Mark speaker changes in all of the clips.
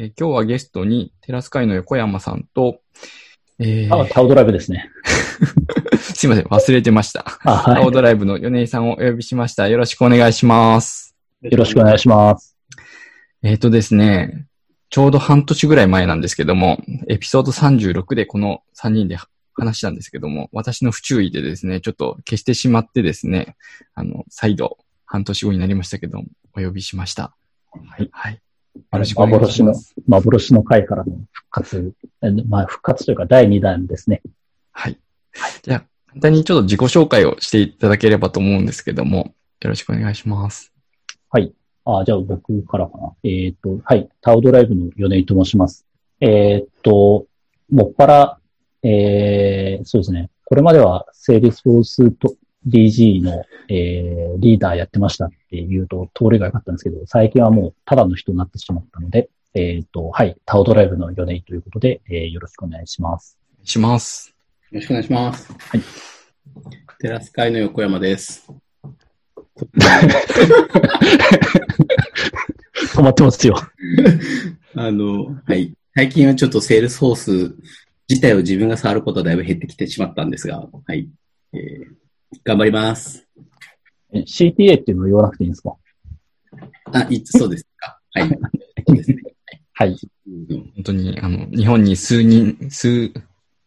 Speaker 1: えー今日はゲストにテラス会の横山さんと、えー
Speaker 2: あ、タオドライブですね。
Speaker 1: すいません、忘れてました。
Speaker 2: あ、
Speaker 1: タオ
Speaker 2: は
Speaker 1: ドライブの米井さんをお呼びしました。よろしくお願いします。
Speaker 2: い。よろしくお願いします。
Speaker 1: えっ、とですね、ちょうど半年ぐらい前なんですけども、エピソード36でこの3人で話したんですけども、私の不注意でですね、ちょっと消してしまってですね、あの、再度、半年後になりましたけども、お呼びしました。
Speaker 2: はい。
Speaker 1: はい。よ
Speaker 2: あの。幻の回からの復活、えまあ復活というか第2弾ですね。
Speaker 1: はい。じゃあ、簡単にちょっと自己紹介をしていただければと思うんですけども、よろしくお願いします。
Speaker 2: あ、じゃあ僕からかな。えっ、と、はい。タオドライブの米井と申します。えっ、と、もっぱら、えー、そうですね。これまでは Salesforce と DG の、えー、リーダーやってましたって言うと通りが良かったんですけど、最近はもうただの人になってしまったので、えっ、と、はい。タオドライブの米井ということで、えーよろしくお願いします。
Speaker 1: お願いします。
Speaker 3: よろしくお願いします。
Speaker 2: はい。
Speaker 3: テラスカイの横山です。
Speaker 2: 止まってますよ。
Speaker 3: あの、はい。最近はちょっとセールスフォース自体を自分が触ることはだいぶ減ってきてしまったんですが、はい。えー頑張ります。
Speaker 2: え CTA っていうのを言わなくていいんですか？
Speaker 3: あ、いつそうですか。はい。そうですね。
Speaker 2: はい。
Speaker 3: うん
Speaker 1: 本当に、あの、日本に数人、数、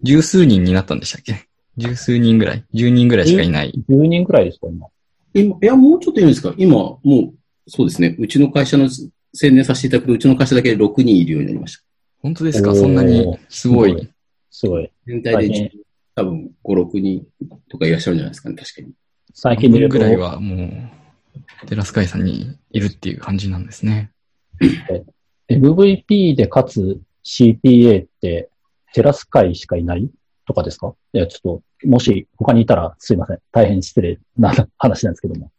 Speaker 1: 十数人になったんでしたっけ？十数人ぐらい？十人ぐらいしかいない。
Speaker 2: 10人くらいですか、今？
Speaker 3: 今、いや、もうちょっといるんですか？今、もう、そうですね。うちの会社の宣伝させていただくと、うちの会社だけで6人いるようになりました。
Speaker 1: 本当ですか？そんなに、すごい。
Speaker 2: すごい。
Speaker 3: 全体で多分5、6人とかいらっしゃるんじゃないですかね、確かに。
Speaker 2: 最近で言うと
Speaker 1: ぐらいはもう、テラスカイさんにいるっていう感じなんですね。
Speaker 2: MVP でかつ CPA ってテラス会しかいないとかですか？いや、ちょっと、もし他にいたらすいません。大変失礼な話なんですけども。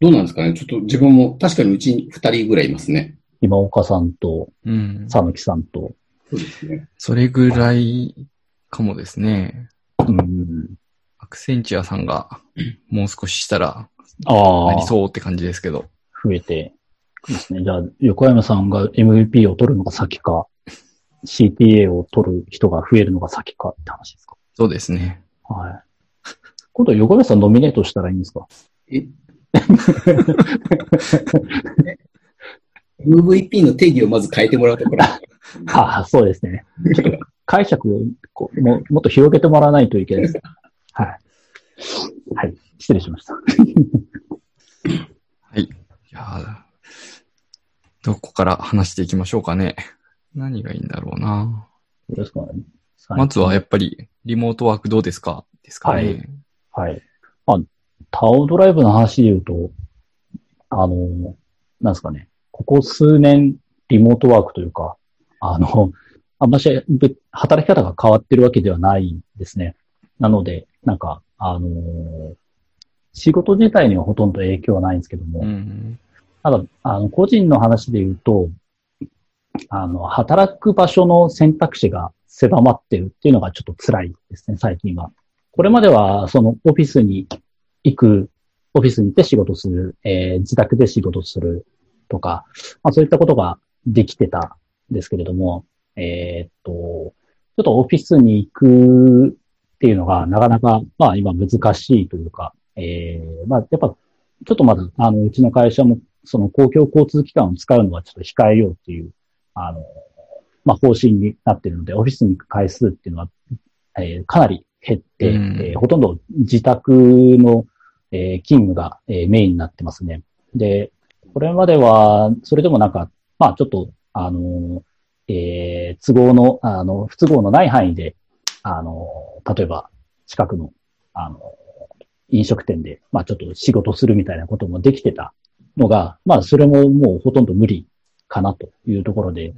Speaker 3: どうなんですかね？ちょっと自分も、確かにうちに2人ぐらいいますね。
Speaker 2: 今岡さんと
Speaker 1: うん。
Speaker 2: 佐野木さんと、
Speaker 3: そうですね。
Speaker 1: それぐらいかもですね。
Speaker 2: うん。
Speaker 1: アクセンチュアさんが もう少ししたら
Speaker 2: ああ
Speaker 1: なり、そうって感じですけど。
Speaker 2: 増えてですね。じゃあ、横山さんが MVP を取るのが先か、CPA を取る人が増えるのが先かって話ですか？
Speaker 1: そうですね。
Speaker 2: はい。今度横山さんノミネートしたらいいんですか？
Speaker 3: え ?MVP の定義をまず変えてもらうところ。
Speaker 2: ああ、そうですね。解釈をこうももっと広げてもらわないといけないです。はい。はい。失礼しました。
Speaker 1: はい。いやーどこから話していきましょうかね。何がいいんだろうな。
Speaker 2: どうですかね。
Speaker 1: まずはやっぱり、リモートワークどうですか？ですかね。
Speaker 2: はいはい。まあ、タオドライブの話で言うと、あの、なんですかね。ここ数年、リモートワークというか、あの、あんましぶ働き方が変わってるわけではないんですね。なので、なんか、あの仕事自体にはほとんど影響はないんですけども、
Speaker 1: うん。
Speaker 2: ただ、あの、個人の話で言うと、あの、働く場所の選択肢が狭まってるっていうのがちょっと辛いですね、最近は。これまでは、その、オフィスに行く、オフィスに行って仕事する、えー自宅で仕事するとか、まあそういったことができてたんですけれども、えーっと、ちょっとオフィスに行くっていうのがなかなか、まあ今難しいというか、えーまあやっぱちょっとまだ、あの、うちの会社もその公共交通機関を使うのはちょっと控えようっていう、あの、まあ、方針になっているので、オフィスに行く回数っていうのは、えーかなり減って、
Speaker 1: うん
Speaker 2: えーほとんど自宅の、えー勤務が、えーメインになってますね。で、これまでは、それでもなんか、まあ、ちょっと、あの、えー都合の、あの、不都合のない範囲で、あの、例えば、近くの、あの、飲食店で、まあちょっと仕事するみたいなこともできてたのが、まあそれももうほとんど無理かなというところで、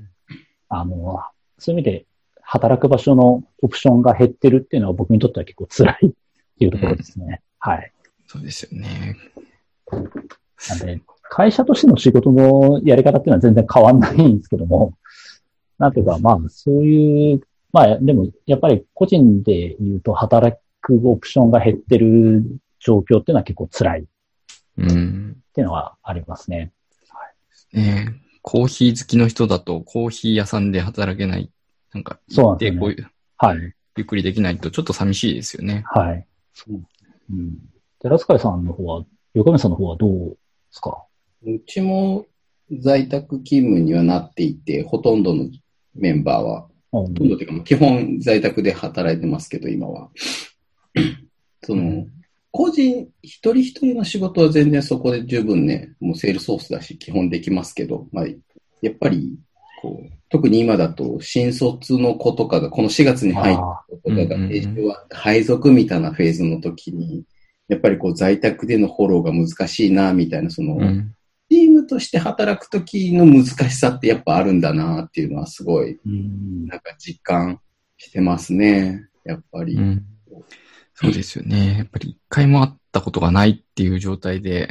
Speaker 2: あの、そういう意味で働く場所のオプションが減ってるっていうのは僕にとっては結構辛いっていうところですね。はい。
Speaker 1: そうですよね。
Speaker 2: なんで、会社としての仕事のやり方っていうのは全然変わんないんですけども、なんていうか、まあ、そういう、まあ、でも、やっぱり個人で言うと働くオプションが減ってる状況っていうのは結構辛いっ
Speaker 1: うん。
Speaker 2: ていうのはありますね。
Speaker 1: ねコーヒー好きの人だとコーヒー屋さんで働けない。なんか、
Speaker 2: そうなんでね
Speaker 1: こういう、
Speaker 2: はい。
Speaker 1: ゆっくりできないとちょっと寂しいですよね。
Speaker 2: はい。うん。寺塚さんの方は、横目さんの方はどうですか？
Speaker 3: うちも在宅勤務にはなっていて、ほとんどのメンバーは、
Speaker 2: うん。
Speaker 3: ほとんどというか、基本在宅で働いてますけど、今は。その、個人、一人一人の仕事は全然そこで十分ね、もうセールソースだし、基本できますけど、まあ、やっぱり、こう、特に今だと、新卒の子とかが、この4月に入った
Speaker 2: あ
Speaker 3: 子とかが、は配属みたいなフェーズの時に、やっぱりこう、在宅でのフォローが難しいな、みたいな、その、
Speaker 1: うん。
Speaker 3: チームとして働く時の難しさってやっぱあるんだなっていうのはすごい、
Speaker 2: うん。
Speaker 3: なんか実感してますね。やっぱり。
Speaker 1: うん。そうですよね。やっぱり一回も会ったことがないっていう状態で、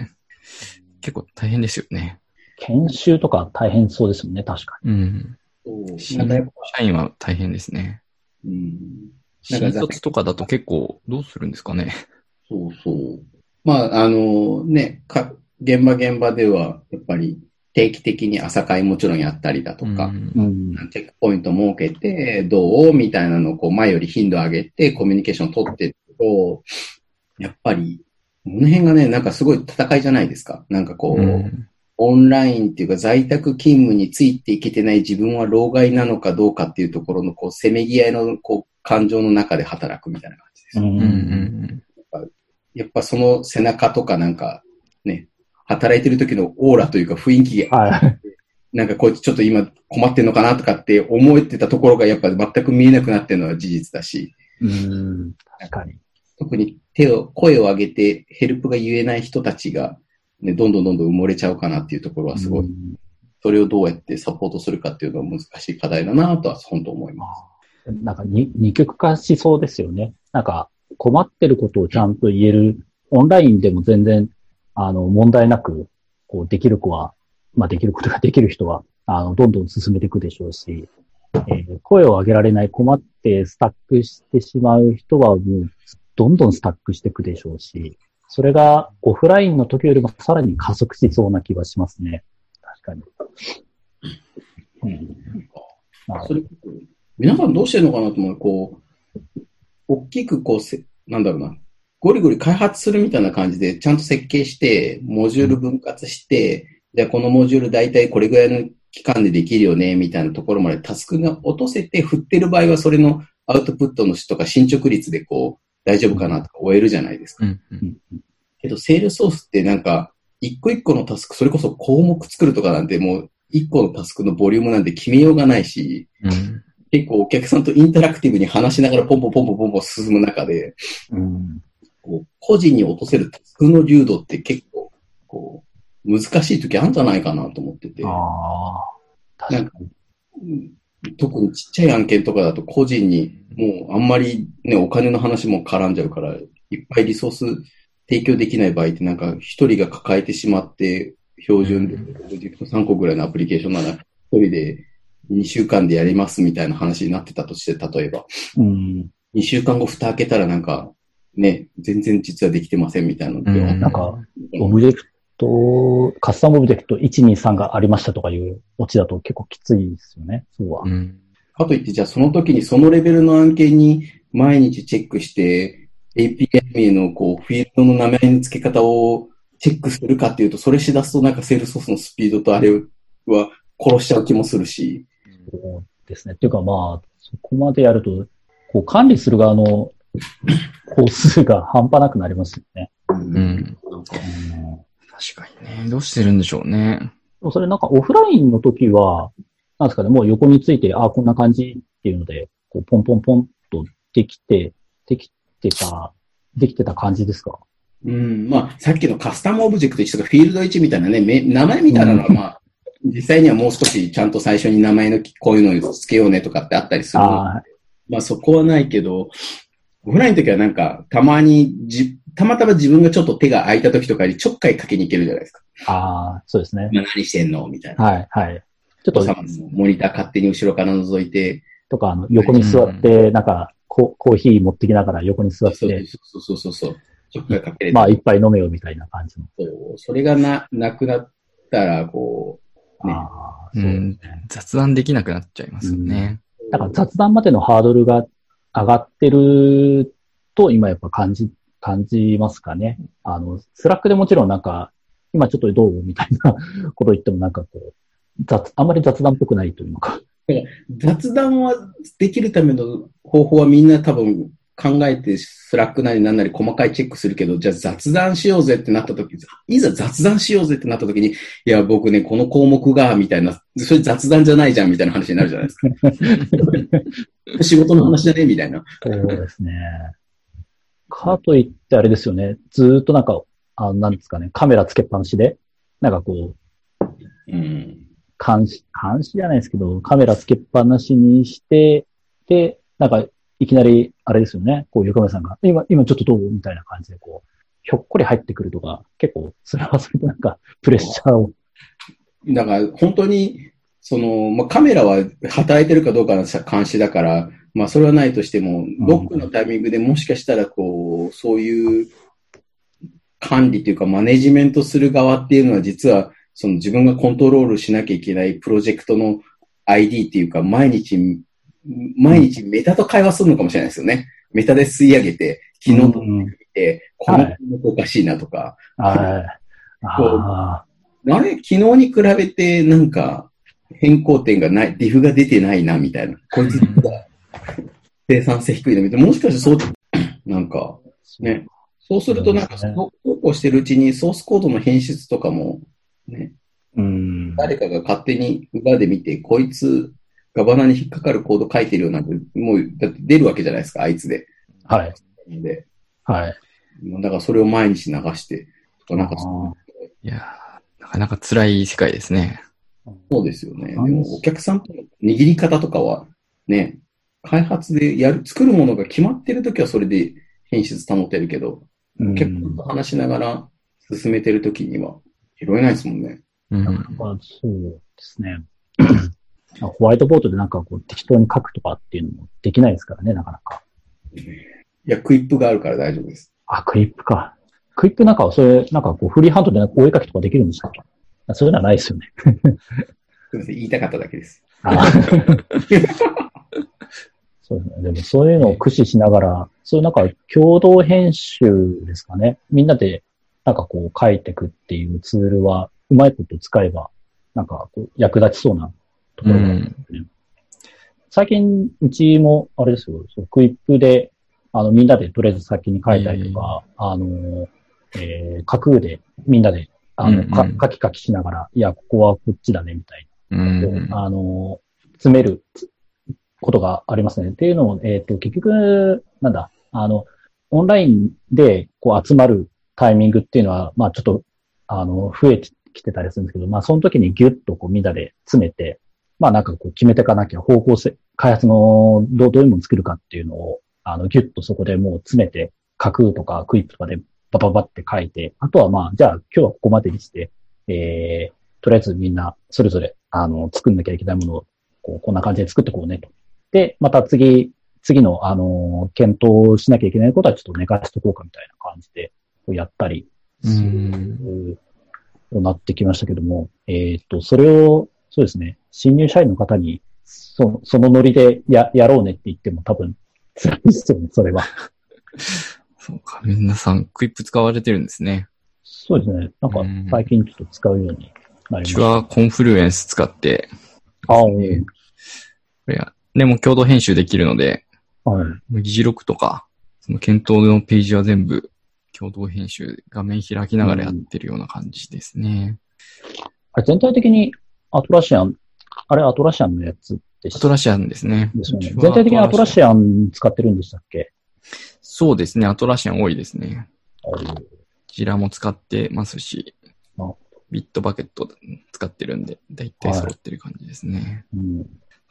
Speaker 1: 結構大変ですよね。
Speaker 2: 研修とか大変そうですもんね、確か
Speaker 1: うん。
Speaker 3: そうん
Speaker 1: 社員は大変ですね。
Speaker 3: うんなんか
Speaker 1: 新卒とかだと結構どうするんですかね。
Speaker 3: そうそう。まあ、あのね、か、現場現場では、やっぱり定期的に朝会もちろんやったりだとか、
Speaker 1: うん。
Speaker 3: チェックポイント設けて、どうみたいなのをこう前より頻度上げてコミュニケーション取ってると、やっぱり、この辺がね、なんかすごい戦いじゃないですか。なんかこう、
Speaker 1: うん
Speaker 3: オンラインっていうか在宅勤務についていけてない自分は老害なのかどうかっていうところのこう、せめぎ合いのこう、感情の中で働くみたいな感じです。
Speaker 2: うん
Speaker 3: やっぱその背中とかなんか、ね、働いてる時のオーラというか雰囲気が、
Speaker 2: はい。
Speaker 3: なんかこいつちょっと今困ってんのかなとかって思えてたところがやっぱ全く見えなくなってるのは事実だし、
Speaker 2: うん。確かに。
Speaker 3: 特に手を、声を上げてヘルプが言えない人たちが、ね、どんどんどんどん埋もれちゃうかなっていうところはすごい、
Speaker 2: うん
Speaker 3: それをどうやってサポートするかっていうのは難しい課題だなとは本当思います。
Speaker 2: なんかに二極化しそうですよね。なんか困ってることをちゃんと言える、オンラインでも全然、あの、問題なく、こう、できる子は、まあ、できることができる人は、あの、どんどん進めていくでしょうし、えー声を上げられない、困ってスタックしてしまう人はもう、どんどんスタックしていくでしょうし、それがオフラインの時よりもさらに加速しそうな気がしますね。確かに。うん。
Speaker 3: それ皆さんどうしてるのかなと思う。こう、大きくこうせ、なんだろうな、ゴリゴリ開発するみたいな感じで、ちゃんと設計して、モジュール分割して、じゃあこのモジュール大体これぐらいの期間でできるよね、みたいなところまでタスクが落とせて、振ってる場合はそれのアウトプットの質とか進捗率でこう、大丈夫かなとか終えるじゃないですか。
Speaker 1: うんうん
Speaker 3: けど、セールソースってなんか、一個一個のタスク、それこそ項目作るとかなんてもう、一個のタスクのボリュームなんて決めようがないし、
Speaker 1: うん
Speaker 3: 結構お客さんとインタラクティブに話しながらポンポンポンポンポンポン進む中で、
Speaker 2: うん。
Speaker 3: こう個人に落とせるタスクの流度って結構、こう、難しい時あるんじゃないかなと思ってて、
Speaker 2: ああ、確かに。
Speaker 3: うん特にちっちゃい案件とかだと個人にもうあんまりね、お金の話も絡んじゃうから、いっぱいリソース提供できない場合ってなんか一人が抱えてしまって、標準でプロジェクト3個ぐらいのアプリケーションなら一人で2週間でやりますみたいな話になってたとして、例えば。
Speaker 2: うん。
Speaker 3: 2週間後蓋開けたらなんか、ね、全然実はできてませんみたいなのって、
Speaker 1: うん
Speaker 2: なんか、オブジェクト、カスタムオブジェクト1、2、3がありましたとかいうオチだと結構きついですよね。そうは。
Speaker 1: うん
Speaker 3: かといって、じゃあその時にそのレベルの案件に毎日チェックして、API 名のこう、フィールドの名前の付け方をチェックするかっていうと、それしだすとなんかセールスフォースのスピードとあれは殺しちゃう気もするし、
Speaker 2: そうですね。っていうかまあ、そこまでやると、こう管理する側の工数が半端なくなりますよね。
Speaker 1: うん。
Speaker 2: うん
Speaker 1: 確かにね。どうしてるんでしょうね。
Speaker 2: それなんかオフラインの時は、なんですかね、もう横について、ああ、こんな感じっていうので、こうポンポンポンとできて、できてた、できてた感じですか？
Speaker 3: うん、まあ、さっきのカスタムオブジェクト1とかフィールド1みたいなね、め名前みたいなのはまあ、実際にはもう少しちゃんと最初に名前のこういうのをつけようねとかってあったりするの
Speaker 2: ああ、
Speaker 3: まあそこはないけど、オフラインの時はなんか、たまにじ、たまたま自分がちょっと手が空いた時とかにちょっかいかけに行けるじゃないですか。
Speaker 2: ああ、そうですね。
Speaker 3: 今何してんの？みたいな。
Speaker 2: はい、はい。ちょっと
Speaker 3: モニター勝手に後ろから覗いて、
Speaker 2: とか、あの、横に座って、なんか、ココーヒー持ってきながら横に座っ
Speaker 3: そう
Speaker 2: て、
Speaker 3: そうそうそうそう。ちょっかいかけ
Speaker 2: まあ、一杯飲めよみたいな感じの。
Speaker 3: そうそれがな、なくなったら、こう、ね、
Speaker 2: ああ、そう
Speaker 1: うん
Speaker 2: ですね。
Speaker 1: 雑談できなくなっちゃいますよね。
Speaker 2: だから雑談までのハードルが上がってると今やっぱ感じ、感じますかね。あの、スラックでもちろんなんか、今ちょっとどうみたいな こと言ってもなんかこう、雑、あんまり雑談っぽくないというのか。
Speaker 3: 雑談はできるための方法はみんな多分考えて、スラックなりなんなり細かいチェックするけど、じゃあ雑談しようぜってなった時、いざ雑談しようぜってなった時に、いや、僕ね、この項目が、みたいな、それ雑談じゃないじゃん、みたいな話になるじゃないですか。仕事の話じゃねみたいな。
Speaker 2: そうですね。かといってあれですよね。ずーっとなんか、あの、なんですかね、カメラつけっぱなしで、なんかこう、
Speaker 3: うん。
Speaker 2: 監視、監視じゃないですけど、カメラつけっぱなしにして、で、なんか、いきなり、あれですよね、こう、ゆかめさんが、今、今ちょっとどうみたいな感じで、こう、ひょっこり入ってくるとか、結構、それはそれでなんか、プレッシャーを。
Speaker 3: だから、本当に、その、まあ、カメラは働いてるかどうかの監視だから、まあ、それはないとしても、ロックのタイミングでもしかしたら、こう、そういう管理というか、マネジメントする側っていうのは、実は、その自分がコントロールしなきゃいけないプロジェクトの ID っていうか、毎日、毎日メタと会話するのかもしれないですよね。メタで吸い上げて、昨日と見て、この項目おかしいなとか、
Speaker 2: はい。あ
Speaker 3: あれ？昨日に比べて、なんか、変更点がない、ディフが出てないな、みたいな。こいつが生産性低いな、みたいな。もしかしてそう、なんか、ね。そうすると、なんか、
Speaker 2: そう
Speaker 3: こうしてるうちに、ソースコードの編出とかも、ね、
Speaker 2: ーうん。
Speaker 3: 誰かが勝手に裏で見て、こいつ、ガバナに引っかかるコード書いてるようなんて、もう、だって出るわけじゃないですか、あいつで。
Speaker 2: はい。
Speaker 3: で、
Speaker 2: はい。
Speaker 3: だからそれを毎日流して、とか、なんか、
Speaker 2: あ
Speaker 1: いやーなかなか辛い世界ですね。
Speaker 2: ー
Speaker 3: そうですよね。でも、お客さんとの握り方とかは、ね、開発でやる、作るものが決まってるときはそれで品質保てるけど、
Speaker 2: う
Speaker 3: お客さんと話しながら進めてるときには、拾えないですもんね。
Speaker 1: うん。
Speaker 2: まあ、そうですね。ホワイトボードでなんかこう適当に書くとかっていうのもできないですからね、なかなか。
Speaker 3: いや、クイップがあるから大丈夫です。
Speaker 2: あ、クリップか。クリップなんかはそれ、なんかこうフリーハンドでなんかお絵描きとかできるんでしたっけあそういうのはないですよね。
Speaker 3: すみません、言いたかっただけです。
Speaker 2: あそうですね。でもそういうのを駆使しながら、そういうなんか共同編集ですかね。みんなでなんかこう書いていくっていうツールは、うまいこと使えば、なんかこう役立ちそうなところがあるんですね。最近、うちも、あれですよ、クイップで、あの、みんなでとりあえず先に書いたりとか、あの、えー、架空でみんなで、あの、か
Speaker 1: うんうん
Speaker 2: 書き書きしながら、いや、ここはこっちだね、みたいな。
Speaker 1: うん。
Speaker 2: あの、詰めることがありますね。っていうのを、えっ、と、結局、なんだ、あの、オンラインでこう集まるタイミングっていうのは、まあちょっと、あの、増えてきてたりするんですけど、まあその時にギュッとこうみんなで詰めて、まあなんかこう決めていかなきゃ方向性、開発のどうどういうものを作るかっていうのを、あの、ギュッとそこでもう詰めて、架空とかクイップとかでバババって書いて、あとはまあ、じゃあ今日はここまでにして、えー、とりあえずみんなそれぞれ、あの、作んなきゃいけないものを、こう、こんな感じで作ってこうねと。で、また次、次の、あの、検討しなきゃいけないことはちょっと寝かしとこうかみたいな感じで、こうやったり、
Speaker 1: うん
Speaker 2: うなってきましたけども、えっ、と、それを、そうですね、新入社員の方に、そそのノリでや、やろうねって言っても多分、辛いですよね、それは。
Speaker 1: そうか。皆さん、クイップ使われてるんですね。
Speaker 2: そうですね。なんか
Speaker 1: うん、
Speaker 2: 最近ちょっと使うようにな
Speaker 1: うち
Speaker 2: りました。
Speaker 1: はコンフルエンス使って、
Speaker 2: ああ、
Speaker 1: ねいや、でも共同編集できるので、
Speaker 2: はい。
Speaker 1: 議事録とか、その検討のページは全部共同編集、画面開きながらやってるような感じですね。
Speaker 2: あれ全体的にアトラシアン、あれアトラシアンのやつでした
Speaker 1: アトラシアンですね。
Speaker 2: ですよね。全体的にアトラシアン使ってるんでしたっけ？
Speaker 1: そうですね。アトラシアン多いですね。
Speaker 2: あの
Speaker 1: こちらも使ってますし
Speaker 2: あ、
Speaker 1: ビットバケット使ってるんで、だいたい揃ってる感じですね。
Speaker 2: うん。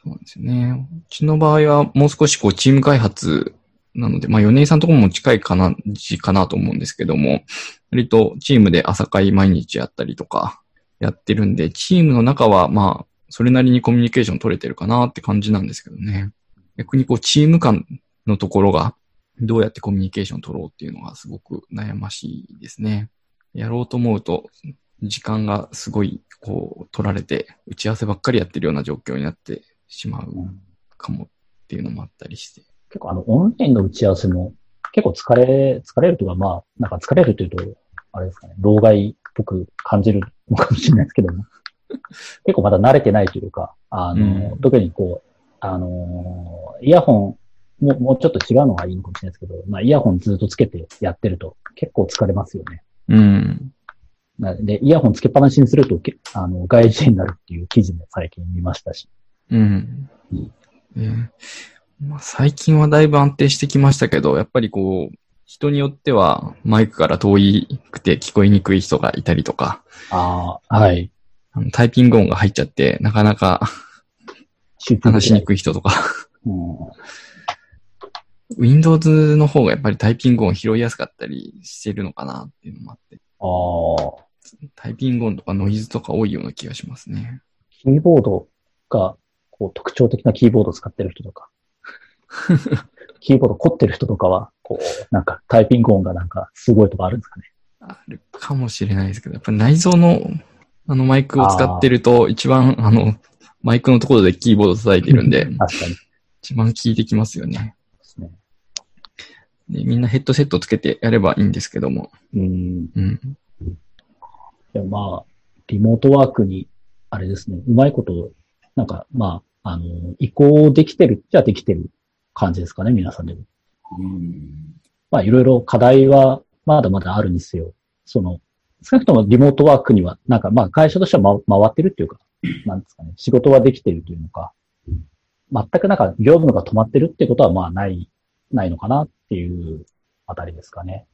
Speaker 1: そうなんですよね。うちの場合はもう少しこうチーム開発なので、まあ、米井さんとこも近いかな、じかなと思うんですけども、割とチームで朝会毎日やったりとかやってるんで、チームの中はまあ、それなりにコミュニケーション取れてるかなって感じなんですけどね。逆にこうチーム間のところがどうやってコミュニケーション取ろうっていうのがすごく悩ましいですね。やろうと思うと、時間がすごい、こう、取られて、打ち合わせばっかりやってるような状況になってしまう
Speaker 2: うん
Speaker 1: かもっていうのもあったりして。
Speaker 2: 結構あの、オンラインの打ち合わせも結構疲れ、疲れるというか、まあ、なんか疲れるというと、あれですかね、老害っぽく感じるのかもしれないですけども、結構まだ慣れてないというか、あの、
Speaker 1: うん
Speaker 2: 特にこう、あの、イヤホン、もうもうちょっと違うのがいいのかもしれないですけど、まあ、イヤホンずっとつけてやってると結構疲れますよね。
Speaker 1: うん。
Speaker 2: なで、イヤホンつけっぱなしにすると、けあの、外事になるっていう記事も最近見ましたし。
Speaker 1: うん
Speaker 2: うん。
Speaker 1: ねまあ、最近はだいぶ安定してきましたけど、やっぱりこう、人によってはマイクから遠いくて聞こえにくい人がいたりとか、
Speaker 2: ああ、はい。
Speaker 1: タイピング音が入っちゃって、なかなか話しにくい人とか、
Speaker 2: うん。
Speaker 1: Windows の方がやっぱりタイピング音拾いやすかったりしてるのかなっていうのもあって、
Speaker 2: ああ、
Speaker 1: タイピング音とかノイズとか多いような気がしますね。
Speaker 2: キーボードが、こう、特徴的なキーボードを使ってる人とか、キーボード凝ってる人とかは、こう、なんかタイピング音がなんかすごいとかあるんですかね。
Speaker 1: あるかもしれないですけど、やっぱり内蔵のあのマイクを使ってると、一番あの、マイクのところでキーボード叩いてるんで、
Speaker 2: 確かに。で
Speaker 1: 一番効いてきますよね。
Speaker 2: すね。
Speaker 1: でみんなヘッドセットつけてやればいいんですけども。
Speaker 2: うん。
Speaker 1: うん。
Speaker 2: でもまあ、リモートワークに、あれですね、うまいこと、なんか、まあ、あの、移行できてるっちゃできてる感じですかね、皆さんでも。
Speaker 3: うん。
Speaker 2: まあ、いろいろ課題はまだまだあるにせよ、その、少なくともリモートワークには、なんかまあ会社としては、ま、回ってるっていうか、なんですかね、仕事はできてるというのか、全くなんか業務が止まってるってことはまあない、ないのかなっていうあたりですかね。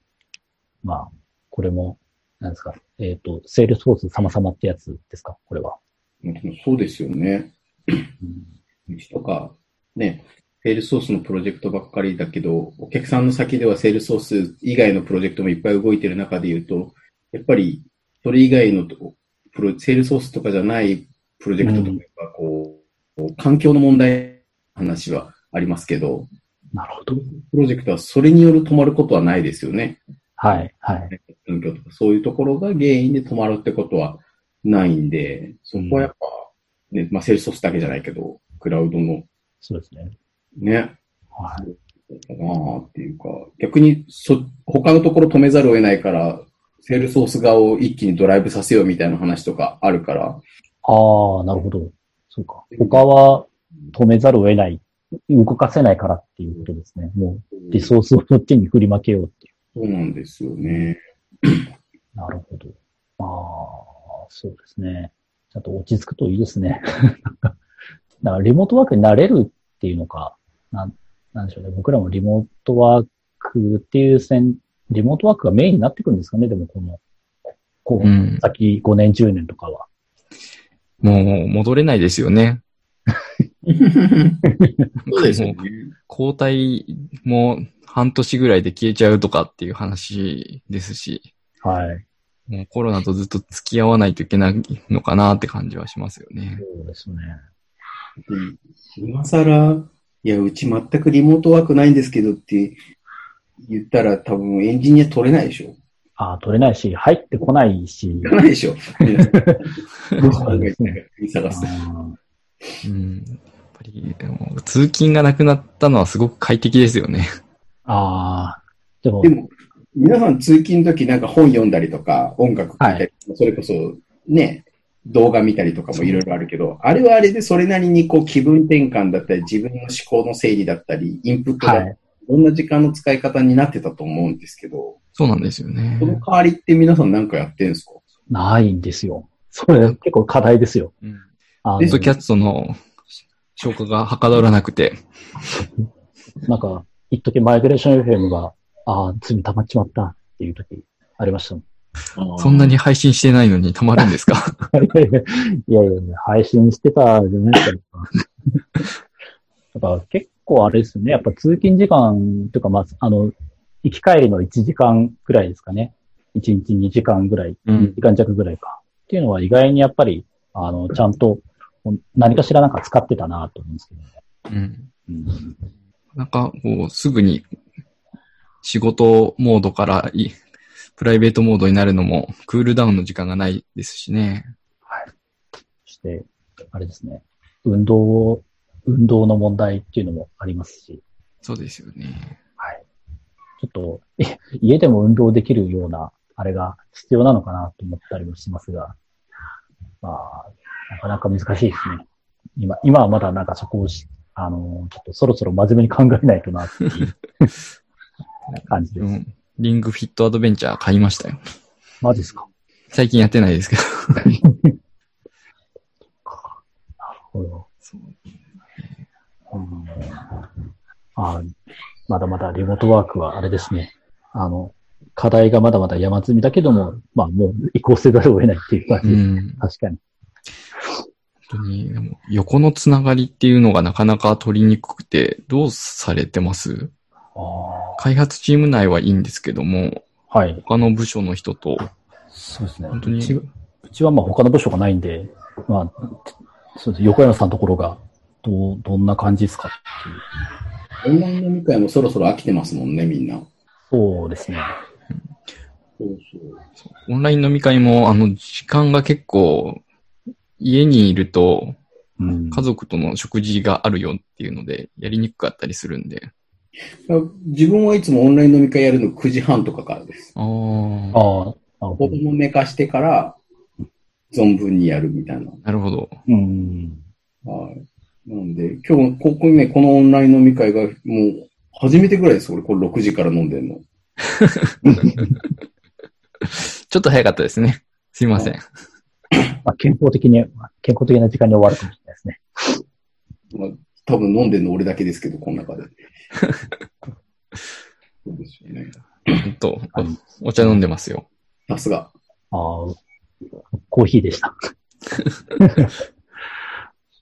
Speaker 2: まあ、これも、なんですか、えっ、と、セールスフォース様々ってやつですか、これは。
Speaker 3: そうですよね。
Speaker 2: うん
Speaker 3: とか、ね、セールスフォースのプロジェクトばっかりだけど、お客さんの先ではセールスフォース以外のプロジェクトもいっぱい動いてる中で言うと、やっぱり、それ以外のとプロ、セールスフォースとかじゃないプロジェクトとかこう、こう環境の問題話はありますけど、
Speaker 2: なるほど。
Speaker 3: プロジェクトはそれによる止まることはないですよね。
Speaker 2: はい、はい。
Speaker 3: 環境とかそういうところが原因で止まるってことはないんで、そこはやっぱ、ね、まあ、セールスソースだけじゃないけど、クラウドの
Speaker 2: そうですね。
Speaker 3: ね、
Speaker 2: はい。
Speaker 3: かなっていうか、逆にそ、他のところ止めざるを得ないから、セールスソース側を一気にドライブさせようみたいな話とかあるから、
Speaker 2: ああ、なるほど。そうか。他は止めざるを得ない。動かせないからっていうことですね。もうリソースをそっちに振りまけようってい
Speaker 3: そうなんですよね。
Speaker 2: う。なるほど。ああ、そうですね。ちゃんと落ち着くといいですね。なんかだからリモートワークになれるっていうのか、なん、なんでしょうね。僕らもリモートワークっていう線、リモートワークがメインになってくるんですかね。でもこの、こう、
Speaker 1: うん
Speaker 2: 先5年、10年とかは。
Speaker 1: もう戻れないですよね。
Speaker 3: そうですよね。
Speaker 1: 交代も半年ぐらいで消えちゃうとかっていう話ですし、
Speaker 2: はい。
Speaker 1: もうコロナとずっと付き合わないといけないのかなって感じはしますよね。
Speaker 2: そうですね。
Speaker 3: うん今更、いや、うち全くリモートワークないんですけどって言ったら多分エンジニア取れないでしょ
Speaker 2: ああ、取れないし、入ってこないし。
Speaker 3: 取れないでしょ
Speaker 2: うですね。
Speaker 3: 探す。
Speaker 2: あ
Speaker 1: うん。やっぱり、でも通勤がなくなったのはすごく快適ですよね。
Speaker 2: あー、でも
Speaker 3: で、も、皆さん通勤の時なんか本読んだりとか、音楽聴いたり、それこそね、動画見たりとかもいろいろあるけど、あれはあれでそれなりにこう気分転換だったり、自分の思考の整理だったり、インプットだったり、
Speaker 2: はい。
Speaker 3: いろんな時間の使い方になってたと思うんですけど、
Speaker 1: そうなんですよね
Speaker 3: そ。の代わりって皆さんなんかやってんすか？
Speaker 2: ないんですよ。それ結構課題ですよ。
Speaker 1: うん。
Speaker 2: あの
Speaker 1: ポッドキャストの消化がはかどらなくて、
Speaker 2: なんか、一時マイグレーション FM が、ああ、罪溜まっちまったっていう時ありましたもん。
Speaker 1: そんなに配信してないのにたまるんですか？
Speaker 2: いやいや配信してたじゃないですか。だから 結構あれですね。やっぱ通勤時間とか、まあ、あの、行き帰りの1時間ぐらいですかね。1日2時間ぐらい、
Speaker 1: うん
Speaker 2: 2時間弱ぐらいか。っていうのは意外にやっぱり、あの、ちゃんと何かしらなんか使ってたなと思うんですけどね。
Speaker 1: うん。
Speaker 2: うん、
Speaker 1: なんか、こう、すぐに仕事モードからいプライベートモードになるのも、クールダウンの時間がないですしね。
Speaker 2: そして、あれですね。運動を、運動の問題っていうのもありますし、
Speaker 1: そうですよね。
Speaker 2: はい。ちょっと、い家でも運動できるような、あれが必要なのかなと思ったりもしますが、まあ、なかなか難しいですね。今、今はまだなんかそこをし、あの、ちょっとそろそろ真面目に考えないとなっていう 感じです。
Speaker 1: うん。リングフィットアドベンチャー買いましたよ。
Speaker 2: マジですか？
Speaker 1: 最近やってないですけど。
Speaker 2: なるほど。
Speaker 1: そう
Speaker 2: うんあまだまだリモートワークはあれですね。あの、課題がまだまだ山積みだけども、まあもう移行せざるを得ないっていう感じです。
Speaker 1: うん。
Speaker 2: 確かに。
Speaker 1: 本当に、横のつながりっていうのがなかなか取りにくくて、どうされてます？
Speaker 2: あ
Speaker 1: 開発チーム内はいいんですけども、
Speaker 2: あはい。
Speaker 1: 他の部署の人と、
Speaker 2: そうですね。
Speaker 1: 本当に
Speaker 2: うちうちはまあ他の部署がないんで、まあ、そうです。横山さんのところが、どう、どんな感じですかっていう。
Speaker 3: オンライン飲み会もそろそろ飽きてますもんね、みんな。
Speaker 2: そうですね。
Speaker 3: そうそう。
Speaker 1: オンライン飲み会も、あの、時間が結構、家にいると、
Speaker 2: うん。
Speaker 1: 家族との食事があるよっていうので、やりにくかったりするんで。
Speaker 3: 自分はいつもオンライン飲み会やるの9時半とかからです。
Speaker 1: ああ。
Speaker 3: 子
Speaker 2: ど。
Speaker 3: 供寝かしてから、存分にやるみたいな。
Speaker 1: なるほど。
Speaker 2: うん。
Speaker 3: はい。なんで、今日、ここにね、このオンライン飲み会が、もう、初めてぐらいです、俺、これ6時から飲んでんの。
Speaker 1: ちょっと早かったですね。すいません。
Speaker 2: まあ、健康的に、健康的な時間に終わるかもしれないですね。
Speaker 3: まあ、多分飲んでんの俺だけですけど、この中で。そうですよね。
Speaker 1: おお茶飲んでますよ。
Speaker 3: さすが。
Speaker 2: ああ、コーヒーでした。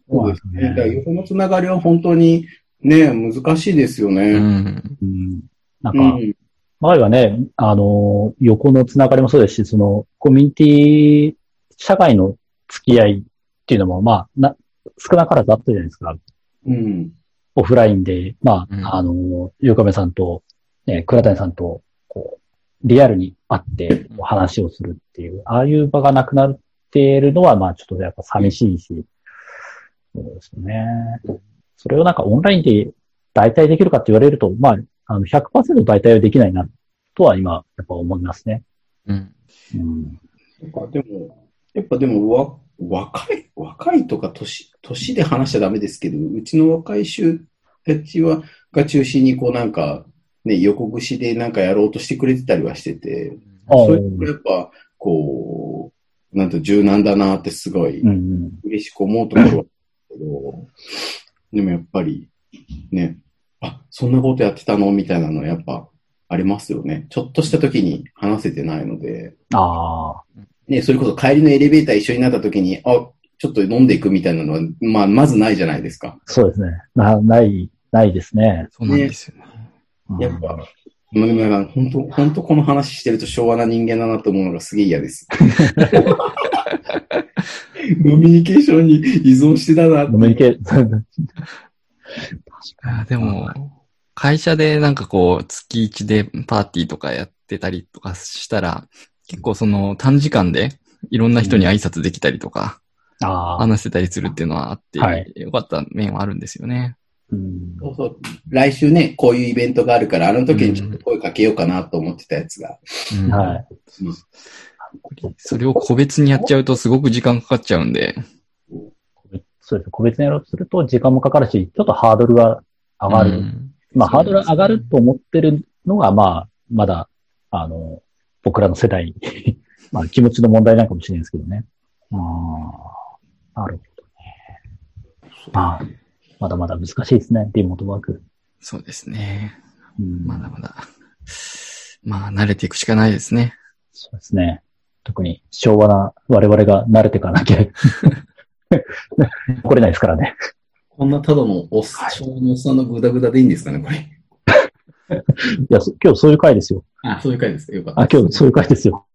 Speaker 3: そうですね。だ横のつながりは本当にね、難しいですよ
Speaker 1: う
Speaker 3: ね。
Speaker 1: ん。
Speaker 2: うん。なんか、
Speaker 3: うん。
Speaker 2: 前はね、あの、横のつながりもそうですし、その、コミュニティ、社外の付き合いっていうのも、まあ、な、少なからずあったじゃないですか。
Speaker 3: うん。
Speaker 2: オフラインで、ま
Speaker 1: うん
Speaker 2: あ、あの、ゆうかめさんと、ね、倉谷さんと、こう、リアルに会って話をするっていう、ああいう場がなくなっているのは、まあ、ちょっとやっぱ寂しいし、そうですよね。それをなんかオンラインで代替できるかって言われると、まあ、あの100%代替はできないな、とは今、やっぱ思いますね。
Speaker 1: うん。
Speaker 2: うん。
Speaker 3: なんかでも、やっぱでもわ、若い、若いとか年、年で話しちゃダメですけど、うちの若い衆たちは、が中心にこうなんか、ね、横串でなんかやろうとしてくれてたりはしてて、
Speaker 2: ああ
Speaker 3: それがやっぱ、こう、なんと柔軟だなってすごい
Speaker 2: うんうん。
Speaker 3: 嬉しく思うところはけど、でもやっぱり、ね、あ、そんなことやってたの？みたいなのはやっぱありますよね。ちょっとした時に話せてないので、
Speaker 2: ああ、
Speaker 3: ね、それこそ帰りのエレベーター一緒になった時に、あ、ちょっと飲んでいくみたいなのは、まあ、まずないじゃないですか。
Speaker 2: そうですね。な、ない、ないですね。
Speaker 1: そうなんですよね。
Speaker 2: うん
Speaker 3: やっぱ、まあでもなんか本当、本当この話してると昭和な人間だなと思うのがすげえ嫌です。飲みニケーションに依存してたなって
Speaker 2: 飲みニケ、確か
Speaker 1: あでも、会社でなんかこう、月一でパーティーとかやってたりとかしたら、結構その短時間でいろんな人に挨拶できたりとか、
Speaker 2: ああ、
Speaker 1: 話せたりするっていうのはあって、
Speaker 2: はい
Speaker 1: よかった面はあるんですよね。
Speaker 2: うん
Speaker 3: そうそう。来週ね、こういうイベントがあるから、あの時にちょっと声かけようかなと思ってたやつが。
Speaker 1: うん
Speaker 2: はい。
Speaker 1: それを個別にやっちゃうとすごく時間かかっちゃうんで。
Speaker 2: そうです。個別にやろうとすると時間もかかるし、ちょっとハードルが上がる。
Speaker 1: うん
Speaker 2: まあ、ハードル上がると思ってるのが、まあ、まだ、あの、僕らの世代、まあ、気持ちの問題なんかもしれないですけどね。ああ、なるほどね。まあ、まだまだ難しいですね、リモートワーク。
Speaker 1: そうですね。
Speaker 2: うん、
Speaker 1: まだまだ。まあ、慣れていくしかないですね。
Speaker 2: そうですね。特に昭和な我々が慣れていかなきゃ、来れないですからね。
Speaker 3: こんなただのおっさん、昭和のおっさんのグダグダでいいんですかね、これ。
Speaker 2: いや、そ今日そういう回ですよ。
Speaker 3: あ、そういう回ですか。よかった。
Speaker 2: あ、今日そういう回ですよ。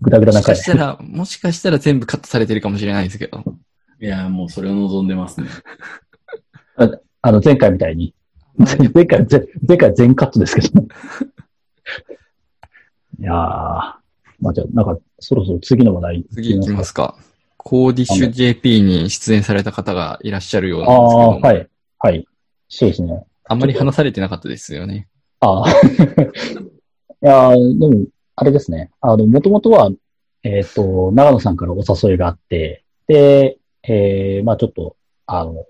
Speaker 2: ぐだぐだな回
Speaker 1: もしか。したら、もしかしたら全部カットされてるかもしれないですけど。
Speaker 3: いや、もうそれを望んでますね。
Speaker 2: あの、前回みたいに。前回、前前回全カットですけど。いやー、まあじゃあ、なんか、そろそろ次の話題。
Speaker 1: 次行きますか。コーディッシュ JP に出演された方がいらっしゃるようなん
Speaker 2: あ
Speaker 1: ですけど
Speaker 2: あ、はい。はい。そうですね。
Speaker 1: あんまり話されてなかったですよね。
Speaker 2: ああ。いやーでも、あれですね。あの、もともとは、えっ、と、長野さんからお誘いがあって、で、えー、まあちょっと、あの、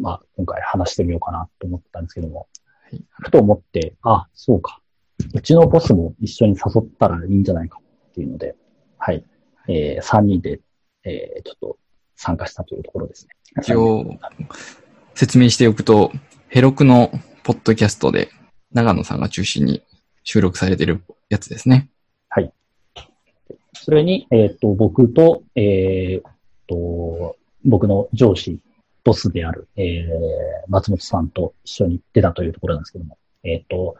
Speaker 2: まあ今回話してみようかなと思ったんですけども、
Speaker 1: はい
Speaker 2: ふと思って、あ、そうか。うちのボスも一緒に誘ったらいいんじゃないかっていうので、はい。えー、3人で、えー、ちょっと参加したというところですね。
Speaker 1: 一応、説明しておくと、ヘロクのポッドキャストで長野さんが中心に収録されてるやつですね。はい。
Speaker 2: それに、えっ、と、僕と、えっ、と、僕の上司、ボスである、えー、松本さんと一緒に出たというところなんですけども、えっ、と、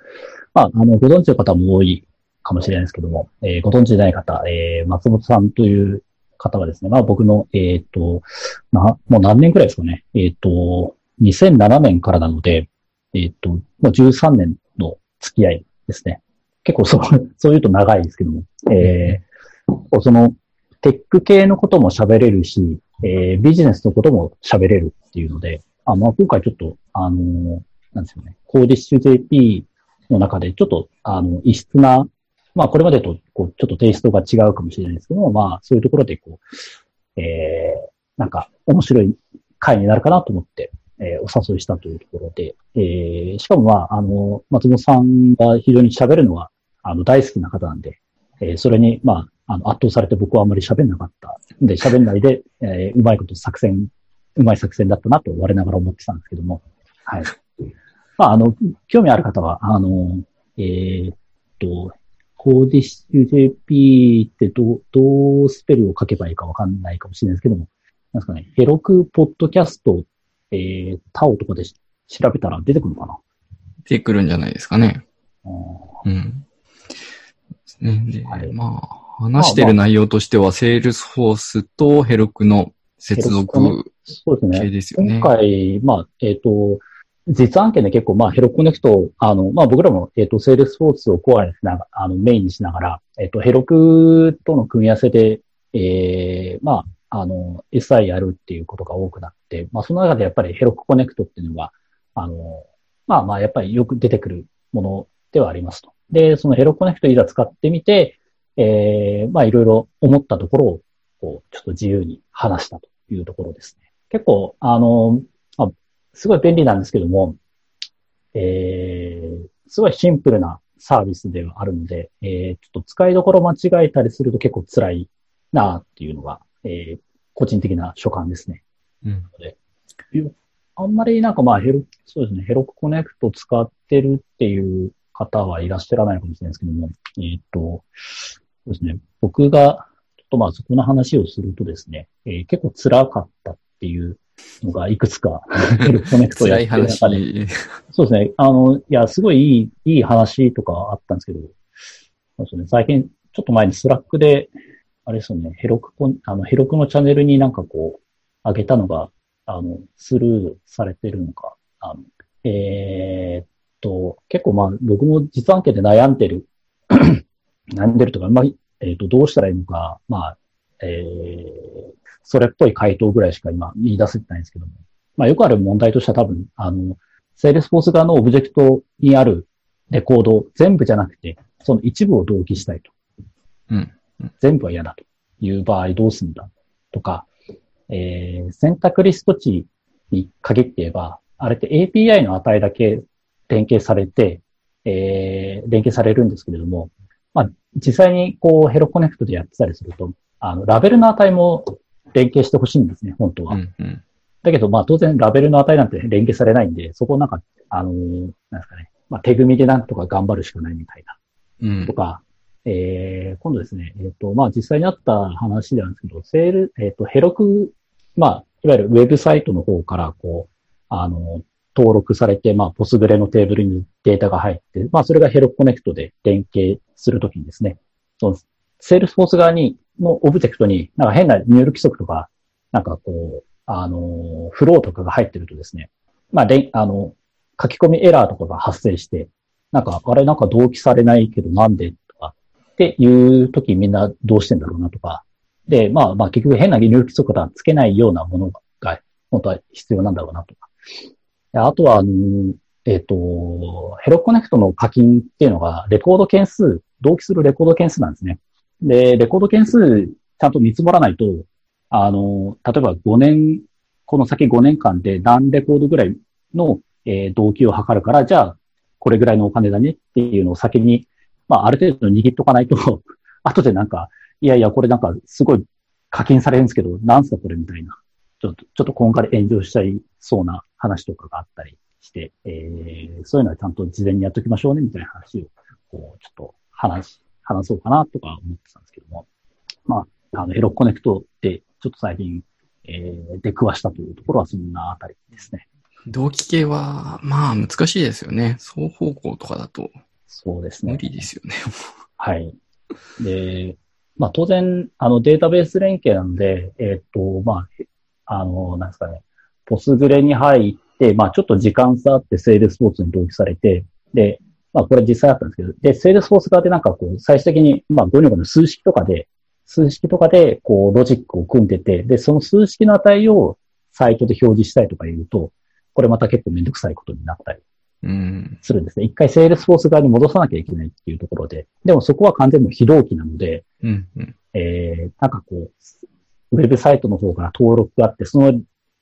Speaker 2: まあ、あの、ご存知の方も多いかもしれないですけども、えーご存知でない方、えー、松本さんという方はですね、まあ僕の、えっ、と、な、もう何年くらいですかね、えっ、と、2007年からなので、えっ、と、もう13年の付き合いですね。結構そう、そういうと長いですけども、えーその、テック系のことも喋れるし、えービジネスのことも喋れるっていうので、あまあ、今回ちょっと、あのーなんですよね、コーディッシュ JP の中でちょっと、あの、異質な、まあ、これまでと、こう、ちょっとテイストが違うかもしれないですけども、まあ、そういうところで、こう、えーなんか、面白い回になるかなと思って、えーお誘いしたというところで、えーしかもまあ、あの、松本さんが非常に喋るのは、あの、大好きな方なんで、えーそれに、まあ、あの、圧倒されて僕はあんまり喋んなかった。で、喋んないで、えーうまいこと作戦、うまい作戦だったなと我ながら思ってたんですけども。はい。まあ、あの、興味ある方は、あの、えーっと、コーディッシュ JP ってどう、どうスペルを書けばいいかわかんないかもしれないですけども、なんですかね、 Heroku ポッドキャスト、えー、タオとかでし調べたら出てくるのかな？
Speaker 1: 出てくるんじゃないですかね。うん。ですね。で、
Speaker 2: はい
Speaker 1: まあ、話してる内容としては、セールスフォースと Heroku の接続
Speaker 2: そうですね
Speaker 1: 系。ですよね。
Speaker 2: 今回、まあ、えっ、と、実案件で結構、まあ、 Heroku Connect、あの、まあ、僕らも、えっ、と、セールスフォースをコアにしながら、あの、メインにしながら、えっ、と、 Heroku との組み合わせで、えー、まあ、あの、SI やるっていうことが多くなって、まあ、その中でやっぱりヘロクコネクトっていうのは、あの、まあまあ、やっぱりよく出てくるものではありますと。で、そのヘロクコネクトいざ使ってみて、えー、まあ、いろいろ思ったところを、こう、ちょっと自由に話したというところですね。結構、あの、あ、すごい便利なんですけども、えー、すごいシンプルなサービスではあるので、えー、ちょっと使いどころ間違えたりすると結構辛いなっていうのが、えー、個人的な所感ですね。
Speaker 1: うん。
Speaker 2: あんまりなんかまあヘロ、そうですね、ヘロクコネクト使ってるっていう方はいらっしゃらないかもしれないですけども、えーっと、そうですね、僕が、ちょっとまあそこの話をするとですね、えー結構辛かったっていうのがいくつか ヘロクコネクトやってる中で、
Speaker 1: 話。
Speaker 2: そうですね。あの、いや、すごいいい、いい話とかあったんですけど、そうですね。最近、ちょっと前にスラックで、あれですよね、 Heroku コン、あの、 Heroku のチャンネルになんかこう、上げたのが、あの、スルーされてるのか、あの、えーっと、結構まあ、僕も実案件で悩んでる、悩んでるとか、まあ、えーっと、どうしたらいいのか、まあ、えー、それっぽい回答ぐらいしか今見出せてないんですけども、まあ、よくある問題としては多分、あの、セールスフォース側のオブジェクトにあるレコード全部じゃなくて、その一部を同期したいと。
Speaker 1: うん。
Speaker 2: 全部は嫌だという場合どうするんだとか、えー、選択リスト値に限って言えば、あれって API の値だけ連携されて、えー、連携されるんですけれども、まあ、実際にこうヘロコネクトでやってたりすると、あの、ラベルの値も連携してほしいんですね、本当は。
Speaker 1: うん。うん。
Speaker 2: だけど、まあ当然ラベルの値なんて連携されないんで、そこをなんか、あのーなんですかね、まあ手組みでなんとか頑張るしかないみたいな。
Speaker 1: うん
Speaker 2: と。か、えー、今度ですね、えっ、と、まあ実際にあった話なんですけど、セール、えっ、と、 Heroku、まあ、いわゆるウェブサイトの方から、こう、あの、登録されて、まあ、ポスグレのテーブルにデータが入って、まあ、それが Heroku Connect で連携するときにですね、その、セールスフォース側に、のオブジェクトに、なんか変な入力規則とか、なんかこう、あの、フローとかが入ってるとですね、まあ、で、あの、書き込みエラーとかが発生して、なんか、あれなんか同期されないけどなんでとか、っていう時みんなどうしてんだろうなとか。で、まあまあ結局変な入力規則とはつけないようなものが本当は必要なんだろうなとか。あとは、えっ、と、ヘロコネクトの課金っていうのが、レコード件数、同期するレコード件数なんですね。で、レコード件数ちゃんと見積もらないと、あの、例えば5年、この先5年間で何レコードぐらいの、えー、動機を測るから、じゃあ、これぐらいのお金だねっていうのを先に、まあ、ある程度握っとかないと 後でなんか、いやいや、これなんかすごい課金されるんですけど、なんすかこれみたいな。ちょっと、ちょっと今回炎上しちゃいそうな話とかがあったりして、えー、そういうのはちゃんと事前にやっときましょうね、みたいな話を、こう、ちょっと話、話そうかなとか思ってたんですけども。まあ、あの、エロコネクトで、ちょっと最近、えー、出くわしたというところはそんなあたりですね。
Speaker 1: 同期系は、まあ難しいですよね。双方向とかだと。
Speaker 2: そうですね。
Speaker 1: 無理ですよね。
Speaker 2: はい。で、まあ当然、あのデータベース連携なので、えっ、と、まあ、あの、なんですかね、ポスグレに入って、まあちょっと時間差あってセールスポーツに同期されて、で、まあこれ実際あったんですけど、で、セールスフォース側でなんかこう、最終的に、まあゴニョゴニョ数式とかで、数式とかでこう、ロジックを組んでて、で、その数式の値をサイトで表示したいとか言うと、これまた結構めんどくさいことになったりするんですね。一回セールスフォース側に戻さなきゃいけないっていうところで、でもそこは完全に非同期なので、
Speaker 1: うんうん、
Speaker 2: えー、なんかこう、ウェブサイトの方から登録があって、その、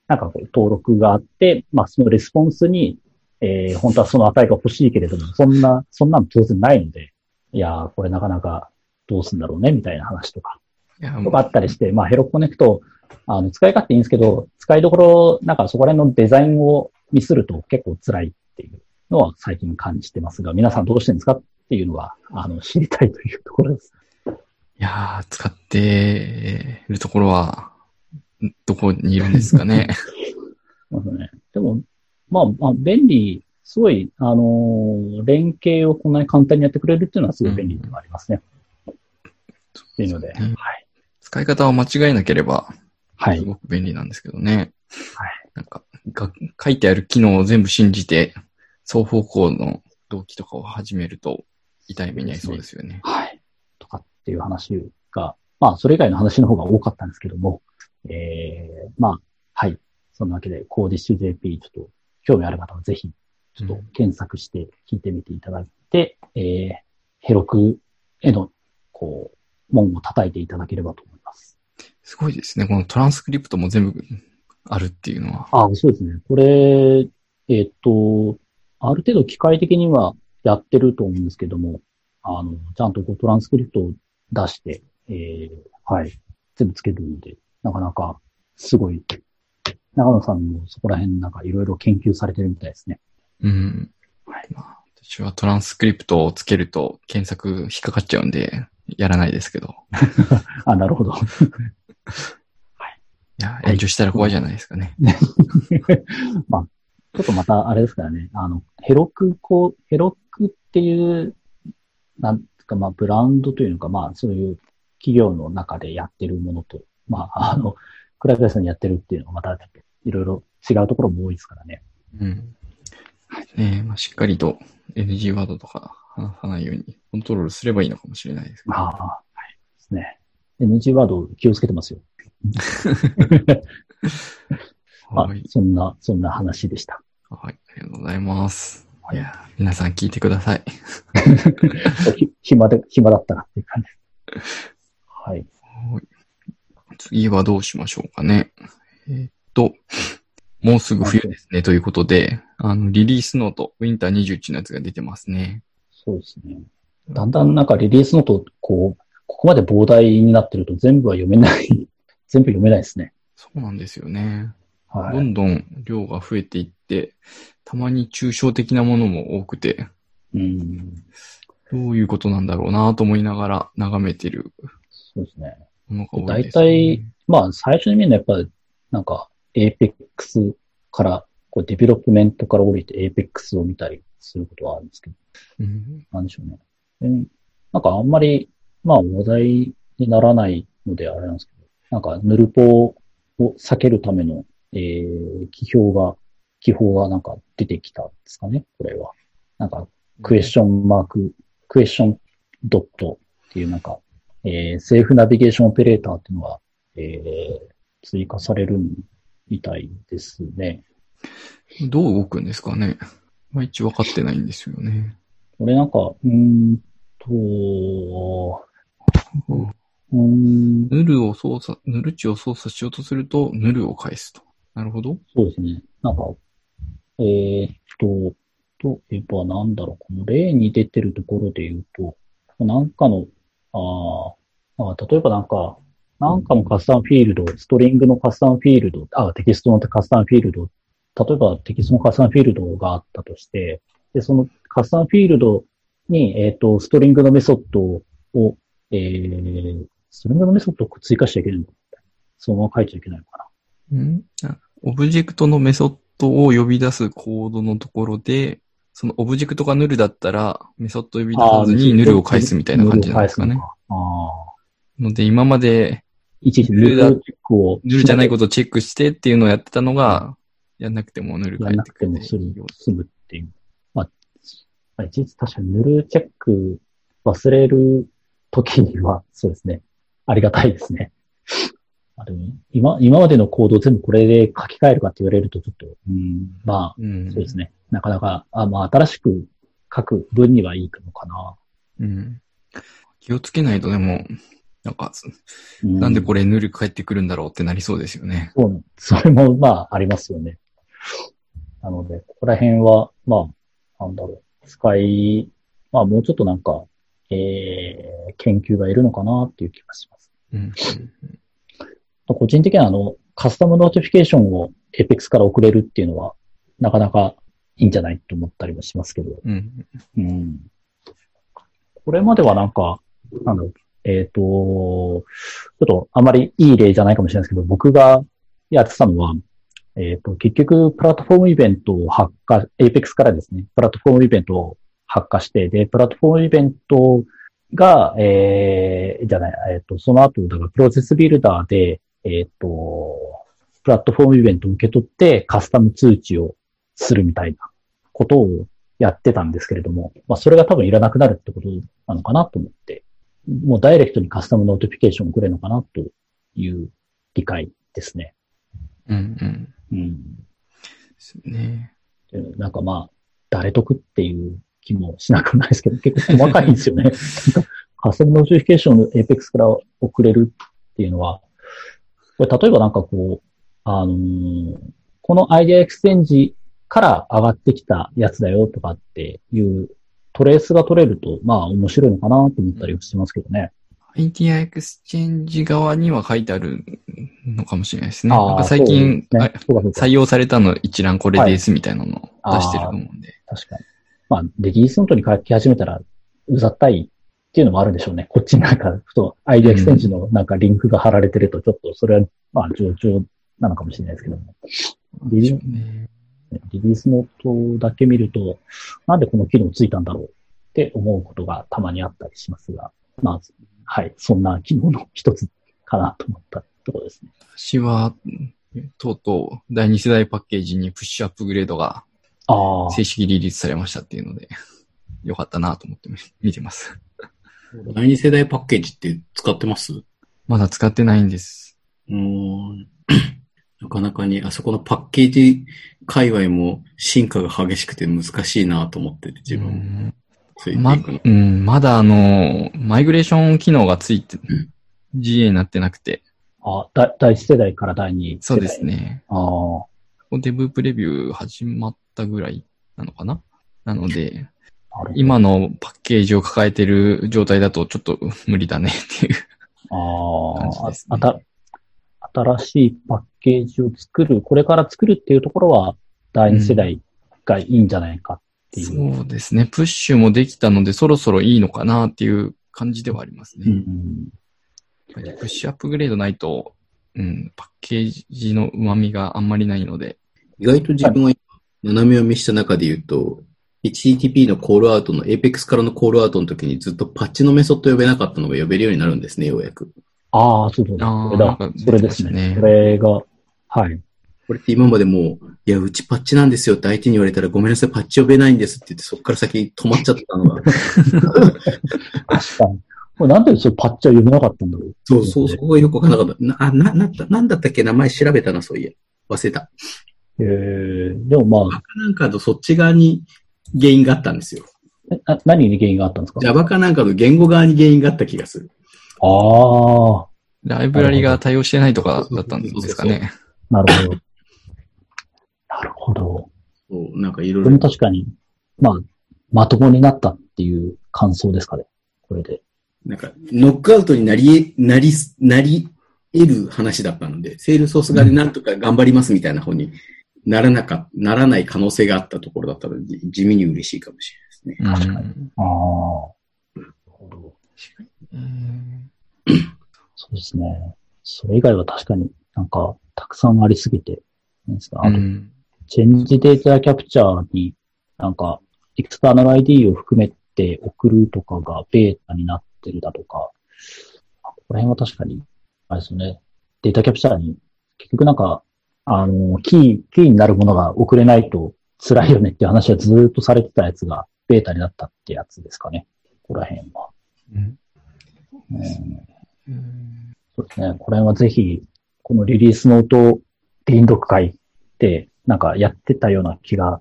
Speaker 2: なんかこう登録があって、まあそのレスポンスにえー、本当はその値が欲しいけれども、そんな、そんなの当然ないので、いやー、これなかなかどうすんだろうね、みたいな話とか、とかあったりして、まあ、ヘロコネクト、あの、使い勝手いいんですけど、使いどころ、なんかそこら辺のデザインをミスると結構辛いのは最近感じてますが、皆さんどうしてるんですかっていうのは、あの、知りたいというところです。
Speaker 1: いやー、使ってるところは、どこにいるんですかね。
Speaker 2: ねでも、まあ、まあ、便利、すごい、あのー、連携をこんなに簡単にやってくれるっていうのはすごい便利ではありますね。うん、っていうので、はい。
Speaker 1: 使い方を間違えなければ、
Speaker 2: はい。
Speaker 1: すごく便利なんですけどね。はい。なんか、が書いてある機能を全部信じて、双方向の動機とかを始めると、痛い目に遭いそうですよね。
Speaker 2: はい。とかっていう話が、まあ、それ以外の話の方が多かったんですけども、ええー、まあ、はい。そんなわけで、コーディッシュ JP、ちょっと興味ある方はぜひ、ちょっと検索して聞いてみていただいて、うん、えー、ヘロクへの、こう、門を叩いていただければと思います。
Speaker 1: すごいですね。このトランスクリプトも全部あるっていうのは。
Speaker 2: あそうですね。これ、えっ、と、ある程度機械的にはやってると思うんですけども、あの、ちゃんとこうトランスクリプトを出して、えー、はい、全部つけるので、なかなかすごい長野さんもそこら辺なんかいろいろ研究されてるみたいですね。
Speaker 1: うん。はい。まあ、私はトランスクリプトをつけると検索引っかかっちゃうんで、やらないですけど。
Speaker 2: あ、なるほど。はい。
Speaker 1: いや、炎上したら怖いじゃないですかね。
Speaker 2: まあ、ちょっとまたあれですからね、あの、ヘロクこう、ヘロクっていう、なんかまあ、ブランドというのか、まあ、そういう企業の中でやってるものと、まあ、あの、クラクラスにやってるっていうのがまたいろいろ違うところも多いですからね。
Speaker 1: うん。ねまあ、しっかりと NG ワードとか話さないようにコントロールすればいいのかもしれないですけど。
Speaker 2: ああ、はい。ですね。NG ワード気をつけてますよ。はい、そんな、そんな話でした。
Speaker 1: はい、ありがとうございます。はい、いや、皆さん聞いてください。
Speaker 2: 暇で、暇だったなっていう感じです。はい。
Speaker 1: 次はどうしましょうかね。えー、っと、もうすぐ冬ですね、ということで、あの、リリースノート、ウィンター21のやつが出てますね。
Speaker 2: そうですね。だんだんなんかリリースノート、こう、ここまで膨大になってると全部は読めない 全部読めないですね。
Speaker 1: そうなんですよね。はい。どんどん量が増えていって、たまに抽象的なものも多くて、
Speaker 2: うん。
Speaker 1: どういうことなんだろうなと思いながら眺めてる。
Speaker 2: そうですね。大体、まあ最初に見るのはやっぱり、なんか、Apex から、こうデベロップメントから降りて Apex を見たりすることはあるんですけど、
Speaker 1: うん、
Speaker 2: なんでしょうね。なんかあんまり、まあ話題にならないのであれなんですけど、なんかヌルポを避けるための、えー、記標が、記法がなんか出てきたんですかね、これは。なんか、クエスチョンマーク、クエスチョンドットっていうなんか、えー、セーフナビゲーションオペレーターっていうのが、えー、追加されるみたいですね。
Speaker 1: どう動くんですかね？まあ、一応分かってないんですよね。
Speaker 2: これなんか、うーんと、うーん、
Speaker 1: ヌルを操作、ヌル値を操作しようとすると、ヌルを返すと。なるほど。
Speaker 2: そうですね。なんか、えーっと、といえばなんだろう、この例に出てるところで言うと、なんかの、ああ、例えばなんか、なんかのカスタムフィールド、ストリングのカスタムフィールド、あ、テキストのカスタムフィールド、例えばテキストのカスタムフィールドがあったとして、で、そのカスタムフィールドに、えっ、と、 String のメソッドを、えー、 String のメソッドを追加しちゃいけないのかそのまま書いちゃいけないのかな。
Speaker 1: んあオブジェクトのメソッドを呼び出すコードのところで、そのオブジェクトがヌルだったら、メソッドを呼び出さずにヌルを返すみたいな感じなんですかね。
Speaker 2: のかああ。
Speaker 1: ので、今まで
Speaker 2: いちいち
Speaker 1: ヌルだ。ヌルじゃないことをチェックしてっていうのをやってたのが、やんなくてもヌル
Speaker 2: やんなく
Speaker 1: 返ってくる
Speaker 2: てもすぐ、済むっていう。まあ、まあ、いちいち確かにヌルチェック忘れる時には、そうですね。ありがたいですね。あでも今、今までのコードを全部これで書き換えるかって言われるとちょっと、うん、ま
Speaker 1: うん
Speaker 2: あ、そうですね。なかなか、あまあ、新しく書く分にはいいのかな。
Speaker 1: うん。気をつけないとでも、なんか、
Speaker 2: う
Speaker 1: なんでこれヌル返ってくるんだろうってなりそうですよね。
Speaker 2: そう、それも、まあ、ありますよね。なので、ここら辺は、まあ、なんだろう、使い、まあ、もうちょっとなんか、えー、研究がいるのかなっていう気がします。
Speaker 1: うん。
Speaker 2: 個人的には、あの、 Custom Notification を Apex から送れるっていうのは、なかなかいいんじゃないと思ったりもしますけど、
Speaker 1: うん。
Speaker 2: うん。これまではなんか、なんだろう、えっ、と、ちょっとあまりいい例じゃないかもしれないですけど、僕がやってたのは、えっ、と、結局、プラットフォームイベントを発火、Apex からですね、プラットフォームイベントを発火して、で、プラットフォームイベントが、えー、じゃない、えっ、と、その後、だからプロセスビルダーで、えっ、と、Platform Event を受け取ってカスタム通知をするみたいなことをやってたんですけれども、まあそれが多分いらなくなるってことなのかなと思って、もうダイレクトに Custom Notification を送れるのかなという理解ですね。
Speaker 1: うん。うん。
Speaker 2: うん。
Speaker 1: ですね。
Speaker 2: でなんかまあ、誰得っていう気もしなくもないですけど、結構細かいんですよね。Custom Notification を Apex から送れるっていうのは、これ例えばなんかこう、あのーこの IdeaExchange から上がってきたやつだよとかっていうトレースが取れると、まあ面白いのかなと思ったりはしてますけどね。
Speaker 1: IdeaExchange 側には書いてあるのかもしれないですね。なんか最近、
Speaker 2: ね
Speaker 1: 採用されたの一覧これですみたいなのを出してると思うんで。
Speaker 2: 確かに。まあ、リリースノートに書き始めたら、うざったいっていうのもあるんでしょうね。こっちになんか、ふと、アイデアエクステンジのなんかリンクが貼られてると、ちょっとそれは、まあ、上々なのかもしれないですけども。リリ
Speaker 1: ね
Speaker 2: リリースノートだけ見ると、なんでこの機能ついたんだろうって思うことがたまにあったりしますが、まあ、はい、そんな機能の一つかなと思ったところですね。
Speaker 1: 私は、とうとう第二世代パッケージにプッシュアップグレードが正式リリースされましたっていうので、よかったなと思って見てます。
Speaker 3: 第二世代パッケージって使ってます？う
Speaker 1: まだ使ってないんです。
Speaker 3: ーん。なかなかに、あそこのパッケージ界隈も進化が激しくて難しいなと思ってて、自分。
Speaker 1: まうん、まだあの、マイグレーション機能がついて
Speaker 3: うん、
Speaker 1: GA になってなくて、
Speaker 2: あだ第一世代から第二世代。
Speaker 1: そうです。ね。
Speaker 2: ああ、
Speaker 1: デブプレビュー始まったぐらいなのかな？なので、今のパッケージを抱えてる状態だとちょっと無理だねっていう。
Speaker 2: ああ、
Speaker 1: 感じですね
Speaker 2: あた、新しいパッケージを作る、これから作るっていうところは、第二世代がいいんじゃないかっていう。
Speaker 1: そうですね。プッシュもできたのでそろそろいいのかなっていう感じではありますね。
Speaker 2: うん
Speaker 1: プッシュアップグレードないと、うん、パッケージの旨味があんまりないので、
Speaker 3: 意外と自分は今斜め読みした中で言うと、HTTP のコールアウトの Apex からのコールアウトの時にずっとパッチのメソッド呼べなかったのが呼べるようになるんですね、ようやく。
Speaker 2: ああ、そうそう。
Speaker 1: あー
Speaker 2: それだ
Speaker 1: なんか。
Speaker 2: それですね。
Speaker 1: 出てましたね
Speaker 2: それが、はい。
Speaker 3: これって今までもう、いや、うちパッチなんですよって相手に言われたらごめんなさい、パッチ呼べないんですって言って、そこから先止まっちゃったのが。
Speaker 2: 確かに。これなんでそれパッチは読めなかったんだろう。
Speaker 3: そうそう、そこがよくわからなかった。な、あ、な、な、なんだったっけ名前調べたな、そういや。忘れた。
Speaker 2: えー、でもま
Speaker 3: バカなんかとそっち側に原因があったんですよ。
Speaker 2: あ、な何に原因があったんですか
Speaker 3: ？Java かなんかの言語側に原因があった気がする。
Speaker 2: ああ、
Speaker 1: ライブラリが対応してないとかだったんですかね。
Speaker 2: なるほど。なるほど。
Speaker 3: そう、なんかいろいろ。
Speaker 2: 確かに、まあ、まともになったっていう感想ですかね。これで。
Speaker 3: なんか、ノックアウトになりえ、なりす、なり得る話だったので、セールソース側でなんとか頑張りますみたいな方にならなか、ならない可能性があったところだったので、じ地味に嬉しいかもしれないですね。
Speaker 1: うん
Speaker 2: 確かああ。なるほど。
Speaker 1: うん
Speaker 2: そうですね。それ以外は確かになんか、たくさんありすぎて。なんですか？あと、
Speaker 1: うん
Speaker 2: チェンジデータキャプチャーになんか、エクスターナル ID を含めて送るとかがベータになってるだとか、ここら辺は確かに、あれですよね。データキャプチャーに、結局なんか、あの、キー、キーになるものが送れないと辛いよねっていう話はずーっとされてたやつがベータになったってやつですかね。ここら辺は。
Speaker 1: うん
Speaker 2: うん
Speaker 1: うん
Speaker 2: そうですね。これはぜひ、このリリースノート臨読会で、なんかやってたような気が、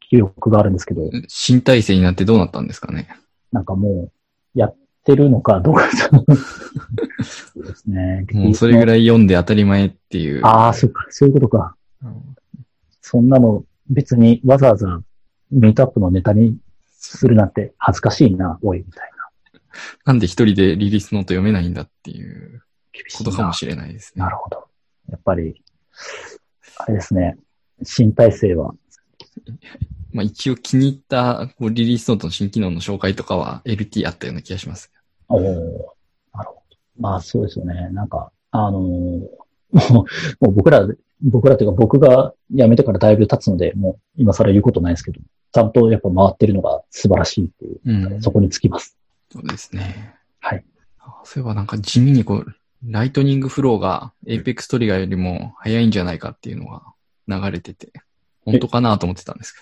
Speaker 2: 記憶があるんですけど、
Speaker 1: 新体制になってどうなったんですかね。
Speaker 2: なんかもう、やってるのかどうか そうですね。
Speaker 1: もうそれぐ
Speaker 2: い。
Speaker 1: らい読んで当たり前っていう。
Speaker 2: ああ、そっか、そういうことか。
Speaker 1: うん
Speaker 2: そんなの別にわざわざミートアップのネタにするなんて恥ずかしいな、おい、みたいな。
Speaker 1: なんで一人でリリースノート読めないんだっていうことかもしれないですね
Speaker 2: な。るほど。やっぱり、あれですね。新体制は、
Speaker 1: まあ一応気に入ったこうリリースノートの新機能の紹介とかは LT あったような気がします。
Speaker 2: おおなるほど。まあそうですよね。なんか、あのーもう、僕ら、僕らというか僕が辞めてからだいぶ経つので、もう今更言うことないですけど、ちゃんとやっぱ回ってるのが素晴らしいっていう、
Speaker 1: うん。
Speaker 2: そこにつきます。
Speaker 1: そうですね。
Speaker 2: はい。
Speaker 1: あそういえばなんか地味にこう、ライトニングフローが Apex トリガーよりも早いんじゃないかっていうのが流れてて、本当かなと思ってたんですけ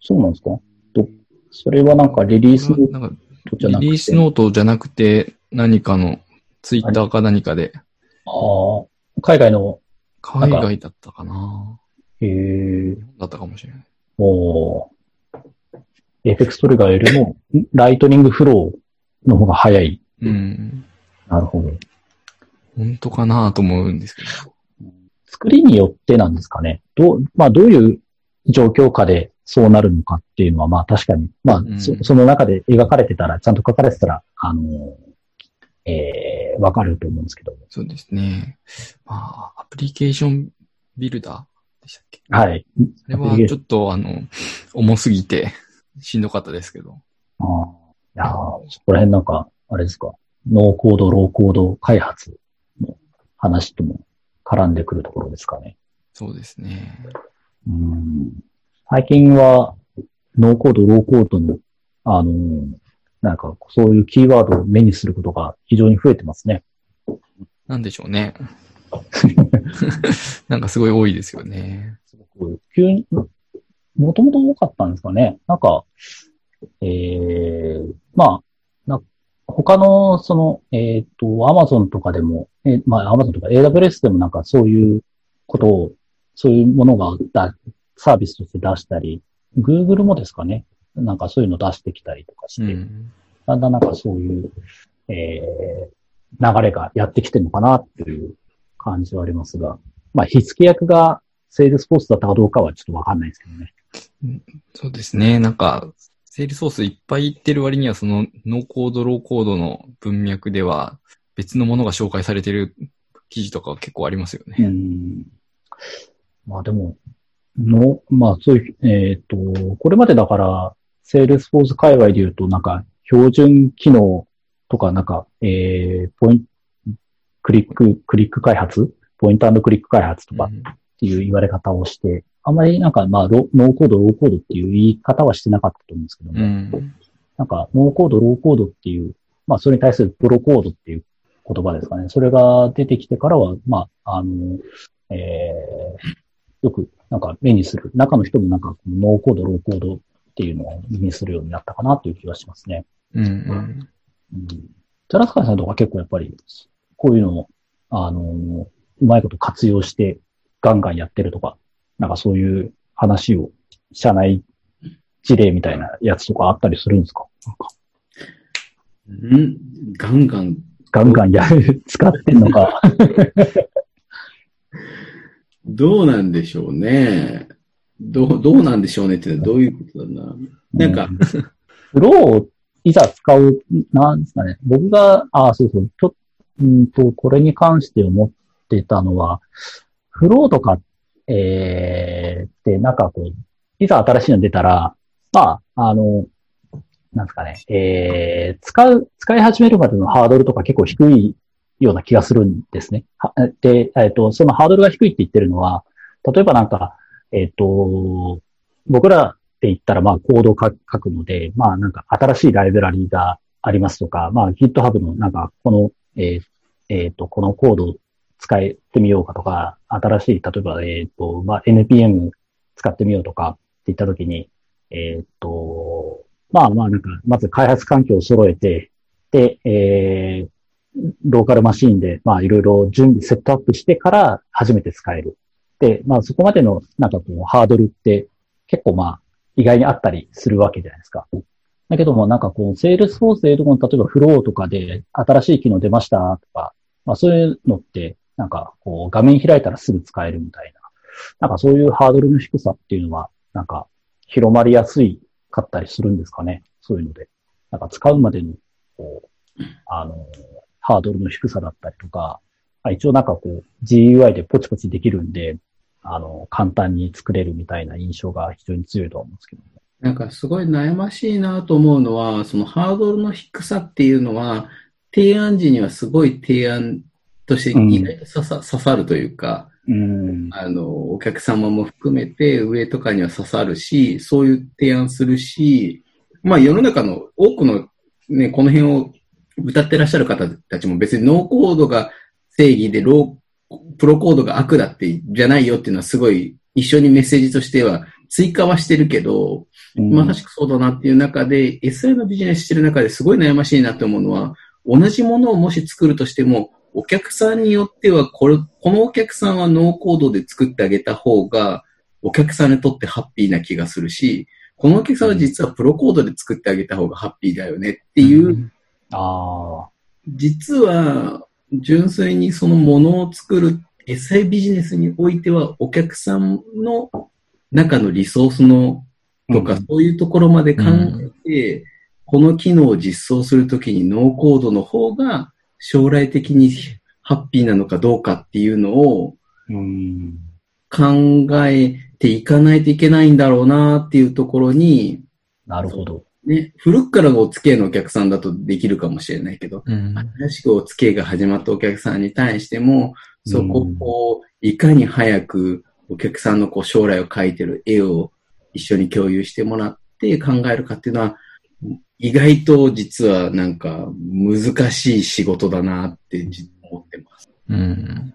Speaker 2: そうなんですか？と、それはなんかリリース
Speaker 1: ど。
Speaker 2: ノ
Speaker 1: なんか
Speaker 2: ートじゃなくて？
Speaker 1: リリースノートじゃなくて何かのツイッターか何かで、
Speaker 2: ああ、海外の、
Speaker 1: 海外だったかな
Speaker 2: えー、
Speaker 1: だったかもしれない。
Speaker 2: もう、 Apex Trigger よりも、ん Lightning Flow の方が早い。
Speaker 1: うん。
Speaker 2: なるほど。
Speaker 1: 本当かなと思うんですけど。
Speaker 2: 作りによってなんですかね？どう、まあどういう状況下でそうなるのかっていうのは、まあ確かに、まあ、
Speaker 1: うん
Speaker 2: そその中で書かれてたら、ちゃんと書かれてたら、あの、えー、わかると思うんですけど。
Speaker 1: そうですね。まあ、アプリケーションビルダーでしたっけ？
Speaker 2: はい。
Speaker 1: あれはちょっとあの、重すぎてしんどかったですけど。
Speaker 2: あーいやーそこら辺なんか、あれですか、ノーコード、ローコード開発の話とも絡んでくるところですかね。
Speaker 1: そうですね。
Speaker 2: うん最近は、ノーコード、ローコードの、あのーなんか、そういうキーワードを目にすることが非常に増えてますね。
Speaker 1: なんでしょうね。なんかすごい多いですよね。
Speaker 2: すごく、急に、もともと多かったんですかね。なんか、えー、まあ、な他の、その、えっ、と、アマゾンとかでも、えーまあ、アマゾンとか AWS でもなんかそういうことを、そういうものがだサービスとして出したり、Google もですかね。なんかそういうの出してきたりとかして、
Speaker 1: うん。
Speaker 2: だんだんなんかそういう、えー、流れがやってきてるのかなっていう感じはありますが、まあ、火付け役がセールスフォースだったかどうかはちょっとわかんないですけどね。
Speaker 1: そうですね。なんか、セールスフォースいっぱい言ってる割には、そのノーコード、ローコードの文脈では別のものが紹介されてる記事とか結構ありますよね。
Speaker 2: ん。まあでも、の、まあそういう、えっ、と、これまでだから、セールスフォース界隈で言うと、なんか、標準機能とか、なんか、えー、ポイント、クリック、クリック開発？ポイントクリック開発とか
Speaker 1: うん
Speaker 2: っていう言われ方をして、あんまりなんか、まあ、ロノーコード、ローコードっていう言い方はしてなかったと思うんですけども、
Speaker 1: うん。
Speaker 2: なんか、ノーコード、ローコードっていう、まあ、それに対するプロコードっていう言葉ですかね。それが出てきてからは、まあ、あの、えー、よく、なんか目にする。中の人もなんか、ノーコード、ローコードっていうのを目にするようになったかなという気がしますね。
Speaker 1: うん。うん。
Speaker 2: うん、ジャラスカイさんとか結構やっぱり、こういうのを、あの、うまいこと活用してガンガンやってるとか、なんかそういう話を、社内事例みたいなやつとかあったりするんですか？なんか
Speaker 3: うんガンガン。
Speaker 2: ガンガンやる、使ってんのか。
Speaker 3: どうなんでしょうね。どう、どうなんでしょうねってどういうことだな。なんか、
Speaker 2: フローをいざ使う、なんですかね。僕が、あ、そうそう、ちょうんと、これに関して思ってたのは、フローとか、えー、って、なんかこう、いざ新しいの出たら、まあ、あの、なんですかね、えー、使う、使い始めるまでのハードルとか結構低いような気がするんですね。で、えっ、と、そのハードルが低いって言ってるのは、例えばなんか、えっ、と、僕らって言ったら、まあ、コードを書くので、まあ、なんか新しいライブラリーがありますとか、まあ、GitHub のなんか、この、えっ、えっ、と、このコード使ってみようかとか、新しい、例えば、えっ、と、まあ、NPM 使ってみようとかって言ったときに、えっ、と、まあまあ、なんか、まず開発環境を揃えて、で、えー、ローカルマシーンで、まあ、いろいろ準備、セットアップしてから初めて使える。で、まあ、そこまでの、なんかこう、ハードルって結構まあ、意外にあったりするわけじゃないですか。だけども、なんかこう、セールスフォースでいうとこ、例えばフローとかで新しい機能出ましたとか、まあそういうのって、なんかこう、画面開いたらすぐ使えるみたいな。なんかそういうハードルの低さっていうのは、なんか広まりやすいかったりするんですかね。そういうので。なんか使うまでの、こう、あの、ハードルの低さだったりとか、あ一応なんかこう、GUI でポチポチできるんで、あの、簡単に作れるみたいな印象が非常に強いと思うんですけど、ね、
Speaker 3: なんかすごい悩ましいなと思うのは、そのハードルの低さっていうのは、提案時にはすごい提案として意外と刺さ,、刺さるというか、
Speaker 2: うん、
Speaker 3: あの、お客様も含めて上とかには刺さるし、そういう提案するし、まあ世の中の多くのね、この辺を歌ってらっしゃる方たちも別にノーコードが正義でロー、プロコードが悪だってじゃないよっていうのはすごい一緒にメッセージとしては追加はしてるけど、
Speaker 2: うん。
Speaker 3: まさしくそうだなっていう中で、SI のビジネスしてる中ですごい悩ましいなと思うのは、同じものをもし作るとしても、お客さんによっては、これ、このお客さんはノーコードで作ってあげた方が、お客さんにとってハッピーな気がするし、このお客さんは実はプロコードで作ってあげた方がハッピーだよねっていう、
Speaker 2: ああ、
Speaker 3: 実は、純粋にそのものを作る SI ビジネスにおいては、お客さんの中のリソースのとか、
Speaker 2: うん。
Speaker 3: そういうところまで考えて、この機能を実装するときにノーコードの方が将来的にハッピーなのかどうかっていうのを
Speaker 2: うん、
Speaker 3: 考えていかないといけないんだろうなっていうところに、
Speaker 2: なるほど。
Speaker 3: ね、古くからのお付き合いのお客さんだとできるかもしれないけど、
Speaker 1: うん。
Speaker 3: 新しくお付き合いが始まったお客さんに対しても、そこをいかに早くお客さんのこう将来を描いてる絵を一緒に共有してもらって考えるかっていうのは、意外と実はなんか難しい仕事だなって思ってます。
Speaker 1: うん。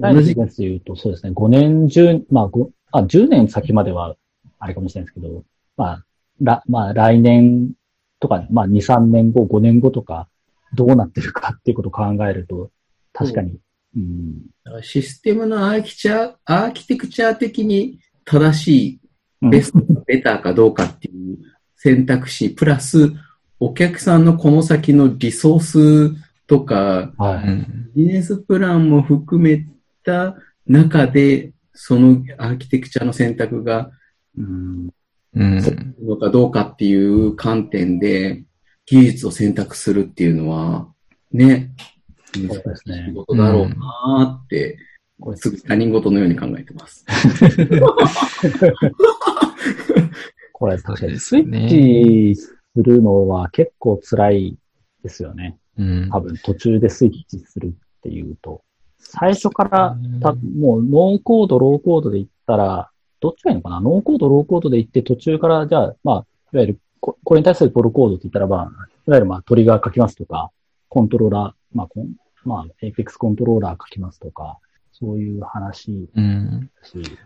Speaker 3: 同じ、
Speaker 2: です言うと、そうですね、5年、10、まあ、ごあ、10年先までは、あれかもしれないですけど、まあ、ら、まあ、来年とか、まあ、2、3年後、5年後とか、どうなってるかっていうことを考えると、確かに、うん、
Speaker 3: システムのアーキチャー、アーキテクチャー的に正しい
Speaker 2: うん
Speaker 3: ベストかベターかどうかっていう選択肢、プラス、お客さんのこの先のリソースとか、
Speaker 2: はい。
Speaker 1: うん。
Speaker 3: ビジネスプランも含めた中で、そのアーキテクチャの選択が
Speaker 2: うん、
Speaker 1: うん。
Speaker 3: のかどうかっていう観点で、技術を選択するっていうのは、ね、難し
Speaker 2: そうですね
Speaker 3: い仕事だろうなーって、これすぐ他人事のように考えてます。
Speaker 2: これ確かに、スイ
Speaker 1: ね
Speaker 2: ッチするのは結構辛いですよね。
Speaker 1: うん。
Speaker 2: 多分途中でスイッチするっていうと、最初から
Speaker 1: うん
Speaker 2: た、もうノーコード、ローコードで言ったら、どっちがいいのかな？ノーコード、ローコードで言って途中から、じゃあ、まあ、いわゆるこ、これに対するプロコードって言ったらば、いわゆるまあトリガー書きますとか、コントローラー、まあ、コンまあ、Apex コントローラー書きますとか、そういう話
Speaker 1: うん。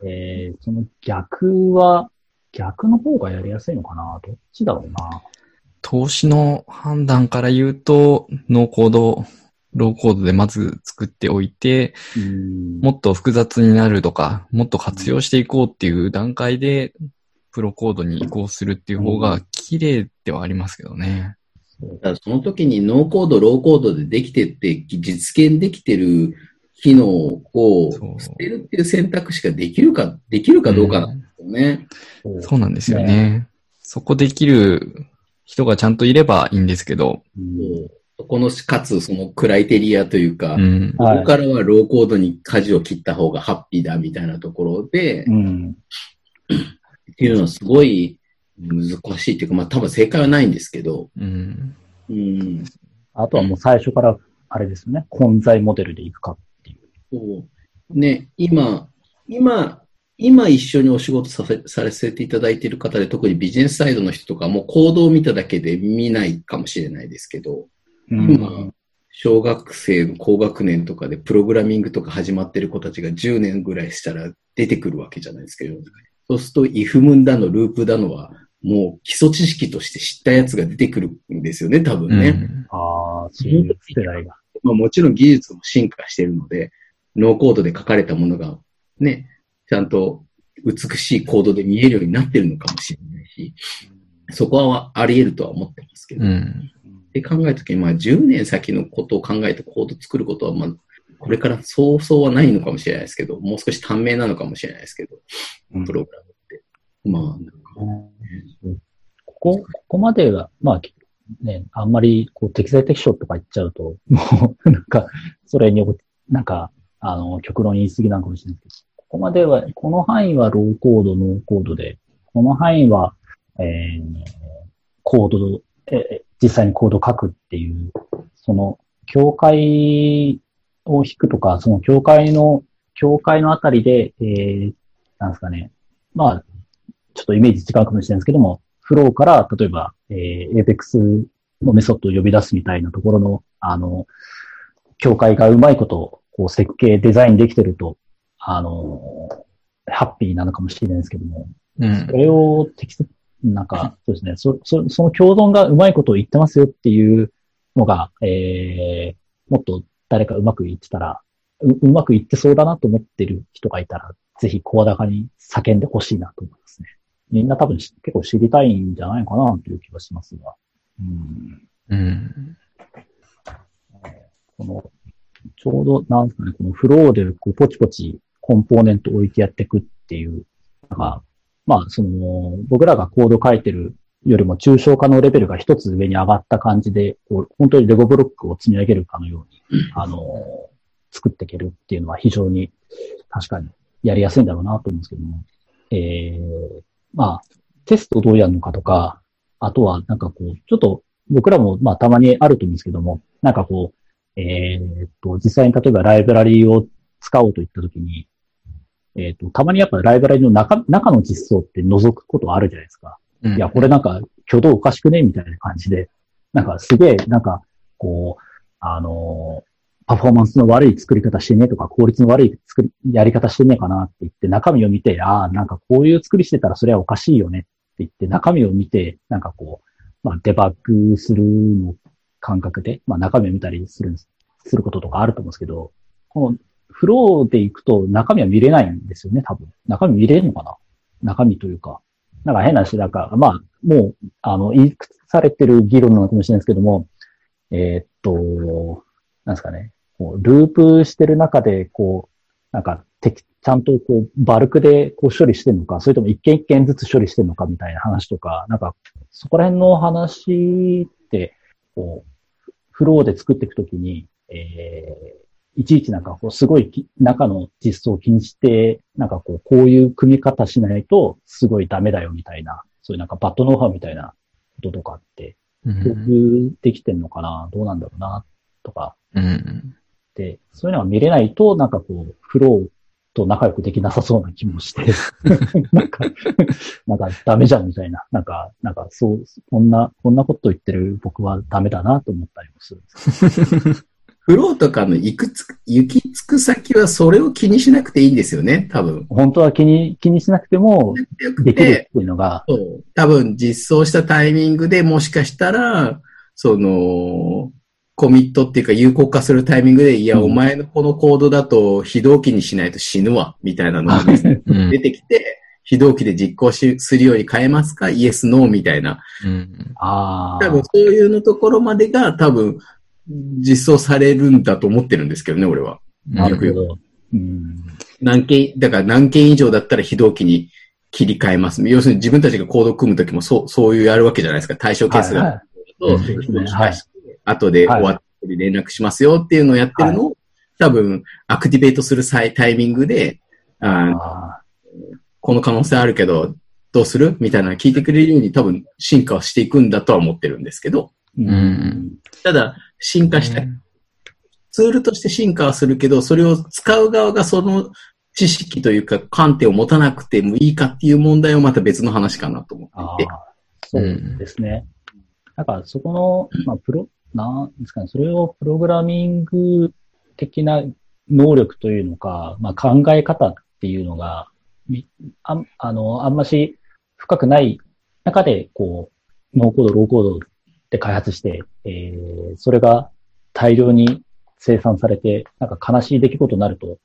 Speaker 2: えー、その逆は、逆の方がやりやすいのかな？どっちだろうな？
Speaker 1: 投資の判断から言うと、ノーコード、ローコードでまず作っておいて、
Speaker 2: うん
Speaker 1: もっと複雑になるとか、もっと活用していこうっていう段階で、プロコードに移行するっていう方が綺麗ではありますけどね。
Speaker 3: その時にノーコード、ローコードでできてって、実現できてる機能を捨てるっていう選択肢ができるか、できるかどうかなんですよね。
Speaker 2: そう
Speaker 1: そうなんですよね。そこできる人がちゃんといればいいんですけど、
Speaker 2: うん
Speaker 3: そこの、かつそのクライテリアというか、
Speaker 1: うん。
Speaker 2: はい
Speaker 3: ここからはローコードに舵を切った方がハッピーだみたいなところで、
Speaker 2: うん。
Speaker 3: っていうのはすごい難しいっていうか、まあ多分正解はないんですけど、
Speaker 1: うん。
Speaker 3: うん。
Speaker 2: あとはもう最初から、あれですよね。混在モデルでいくかっていう。
Speaker 3: そうね、今、今、今一緒にお仕事させ、させていただいている方で、特にビジネスサイドの人とかも行動を見ただけで見ないかもしれないですけど、今、小学生の高学年とかでプログラミングとか始まってる子たちが10年ぐらいしたら出てくるわけじゃないですか、世の中にそうすると、イフムンだの、ループだのは、もう基礎知識として知ったやつが出てくるんですよね、多分ね。
Speaker 1: うん
Speaker 2: ああ、そういう世代が。
Speaker 3: まあもちろん技術も進化しているので、ノーコードで書かれたものがね、ちゃんと美しいコードで見えるようになってるのかもしれないし、そこはあり得るとは思ってますけど、っ
Speaker 1: うん。
Speaker 3: て考えたときに、まあ10年先のことを考えてコード作ることは、まあ、これからそうそうはないのかもしれないですけど、もう少し短命なのかもしれないですけど、
Speaker 2: うん
Speaker 3: プログラムって。まあ、
Speaker 2: ここ、ここまでは、まあ、ね、あんまり、こう、適材適所とか言っちゃうと、もう、なんか、それに、なんか、あの、極論言い過ぎなのかもしれないですけど、ここまでは、この範囲はローコード、ノーコードで、この範囲は、えー、コード、えー実際にコードを書くっていう、その、境界を引くとか、その境界の、境界のあたりで、えー、なんですかね、まあ、ちょっとイメージ違うかもしれないですけども、フローから、例えば、えー、Apex のメソッドを呼び出すみたいなところの、あの、境界がうまいこと、こう、設計、デザインできてると、あの、ハッピーなのかもしれないですけども、
Speaker 1: うん
Speaker 2: そ。れを適切、なんか、そうですね、そ、そ、その共存がうまいことを言ってますよっていうのが、えー、もっと誰かうまく言ってたら、う、うまく言ってそうだなと思ってる人がいたら、ぜひ声高に叫んでほしいなと思いますね。みんな多分し結構知りたいんじゃないかなという気がしますが。うん。
Speaker 1: うん。
Speaker 2: この、ちょうど、なんですかね、このフローでこうポチポチコンポーネント置いてやっていくっていう、なんか、まあ、その、僕らがコード書いてるよりも抽象化のレベルが一つ上に上がった感じで、こう本当にレゴブロックを積み上げるかのように、あの、作っていけるっていうのは非常に確かにやりやすいんだろうなと思うんですけども、えー、まあ、テストをどうやるのかとか、あとはなんかこう、ちょっと僕らもまあたまにあると思うんですけども、なんかこう、えーっと、実際に例えばライブラリーを使おうといったときに、えーっと、たまにやっぱライブラリーの中、中の実装って覗くことあるじゃないですか。
Speaker 1: うん
Speaker 2: いや、これなんか挙動おかしくねみたいな感じで、なんかすげえ、なんか、こう、あのーパフォーマンスの悪い作り方してねとか、効率の悪い作り、やり方してねえかなって言って、中身を見て、ああ、なんかこういう作りしてたらそれはおかしいよねって言って、中身を見て、なんかこう、まあ、デバッグするの感覚で、まあ、中身を見たりするすることとかあると思うんですけど、このフローで行くと中身は見れないんですよね、多分。中身見れるのかな？中身というか。なんか変な話、なんか、まあ、もう、あの、言い尽くされてる議論なのかもしれないですけども、えーっと、なんですかね、こう、ループしてる中で、こう、なんか、てちゃんとこう、バルクでこう処理してるのか、それとも一件一件ずつ処理してるのかみたいな話とか、なんか、そこら辺の話って、こう、フローで作っていくときに、えーいちいちなんかこう、すごいき中の実装を気にして、なんかこう、こういう組み方しないと、すごいダメだよみたいな、そういうなんかバットノウハウみたいなこととかって、
Speaker 1: うん
Speaker 2: 共有できてんのかな、どうなんだろうな、とか、
Speaker 1: うん。
Speaker 2: で、そういうのが見れないと、なんかこう、フローと仲良くできなさそうな気もして、なんか、なんかダメじゃんみたいな、なんか、なんかそう、こんな、こんなこと言ってる僕はダメだなと思ったりもするんです
Speaker 3: フローとかの行くつく、行き着く先はそれを気にしなくていいんですよね、多分。
Speaker 2: 本当は気に、気にしなくてもできるって
Speaker 3: て、
Speaker 2: いうのが、
Speaker 3: そう。多分実装したタイミングでもしかしたら、その、コミットっていうか有効化するタイミングで、いや、
Speaker 2: うん。
Speaker 3: お前のこのコードだと非同期にしないと死ぬわ、みたいなのが
Speaker 1: うん。
Speaker 3: 出てきて、非同期で実行しするように変えますか？イエス、ノーみたいな。
Speaker 1: うん。
Speaker 2: ああ
Speaker 3: 多分、そういうのところまでが多分、実装されるんだと思ってるんですけどね、俺は。
Speaker 2: なるほど。うん。
Speaker 3: 何件、だから何件以上だったら非同期に切り替えます。要するに自分たちがコードを組むときもそう、そういうやるわけじゃないですか。対象件数が。
Speaker 2: はいはい
Speaker 3: と、後で終わって連絡しますよっていうのをやってるのを、多分、アクティベートする際タイミングで、この可能性あるけど、どうする？みたいなの聞いてくれるように多分進化はしていくんだとは思ってるんですけど、
Speaker 2: ーうん。
Speaker 3: ただ、進化した、ツールとして進化はするけど、それを使う側がその知識というか観点を持たなくてもいいかっていう問題はまた別の話かなと思って。いて。
Speaker 2: そうですね。なんか、そこの、まあ、プロ、なんですかね、それをプログラミング的な能力というのか、まあ、考え方っていうのが、みあんあの、あんまし深くない中で、こう、ノーコード、ローコードで開発して、えー、それが大量に生産されて、なんか悲しい出来事になると、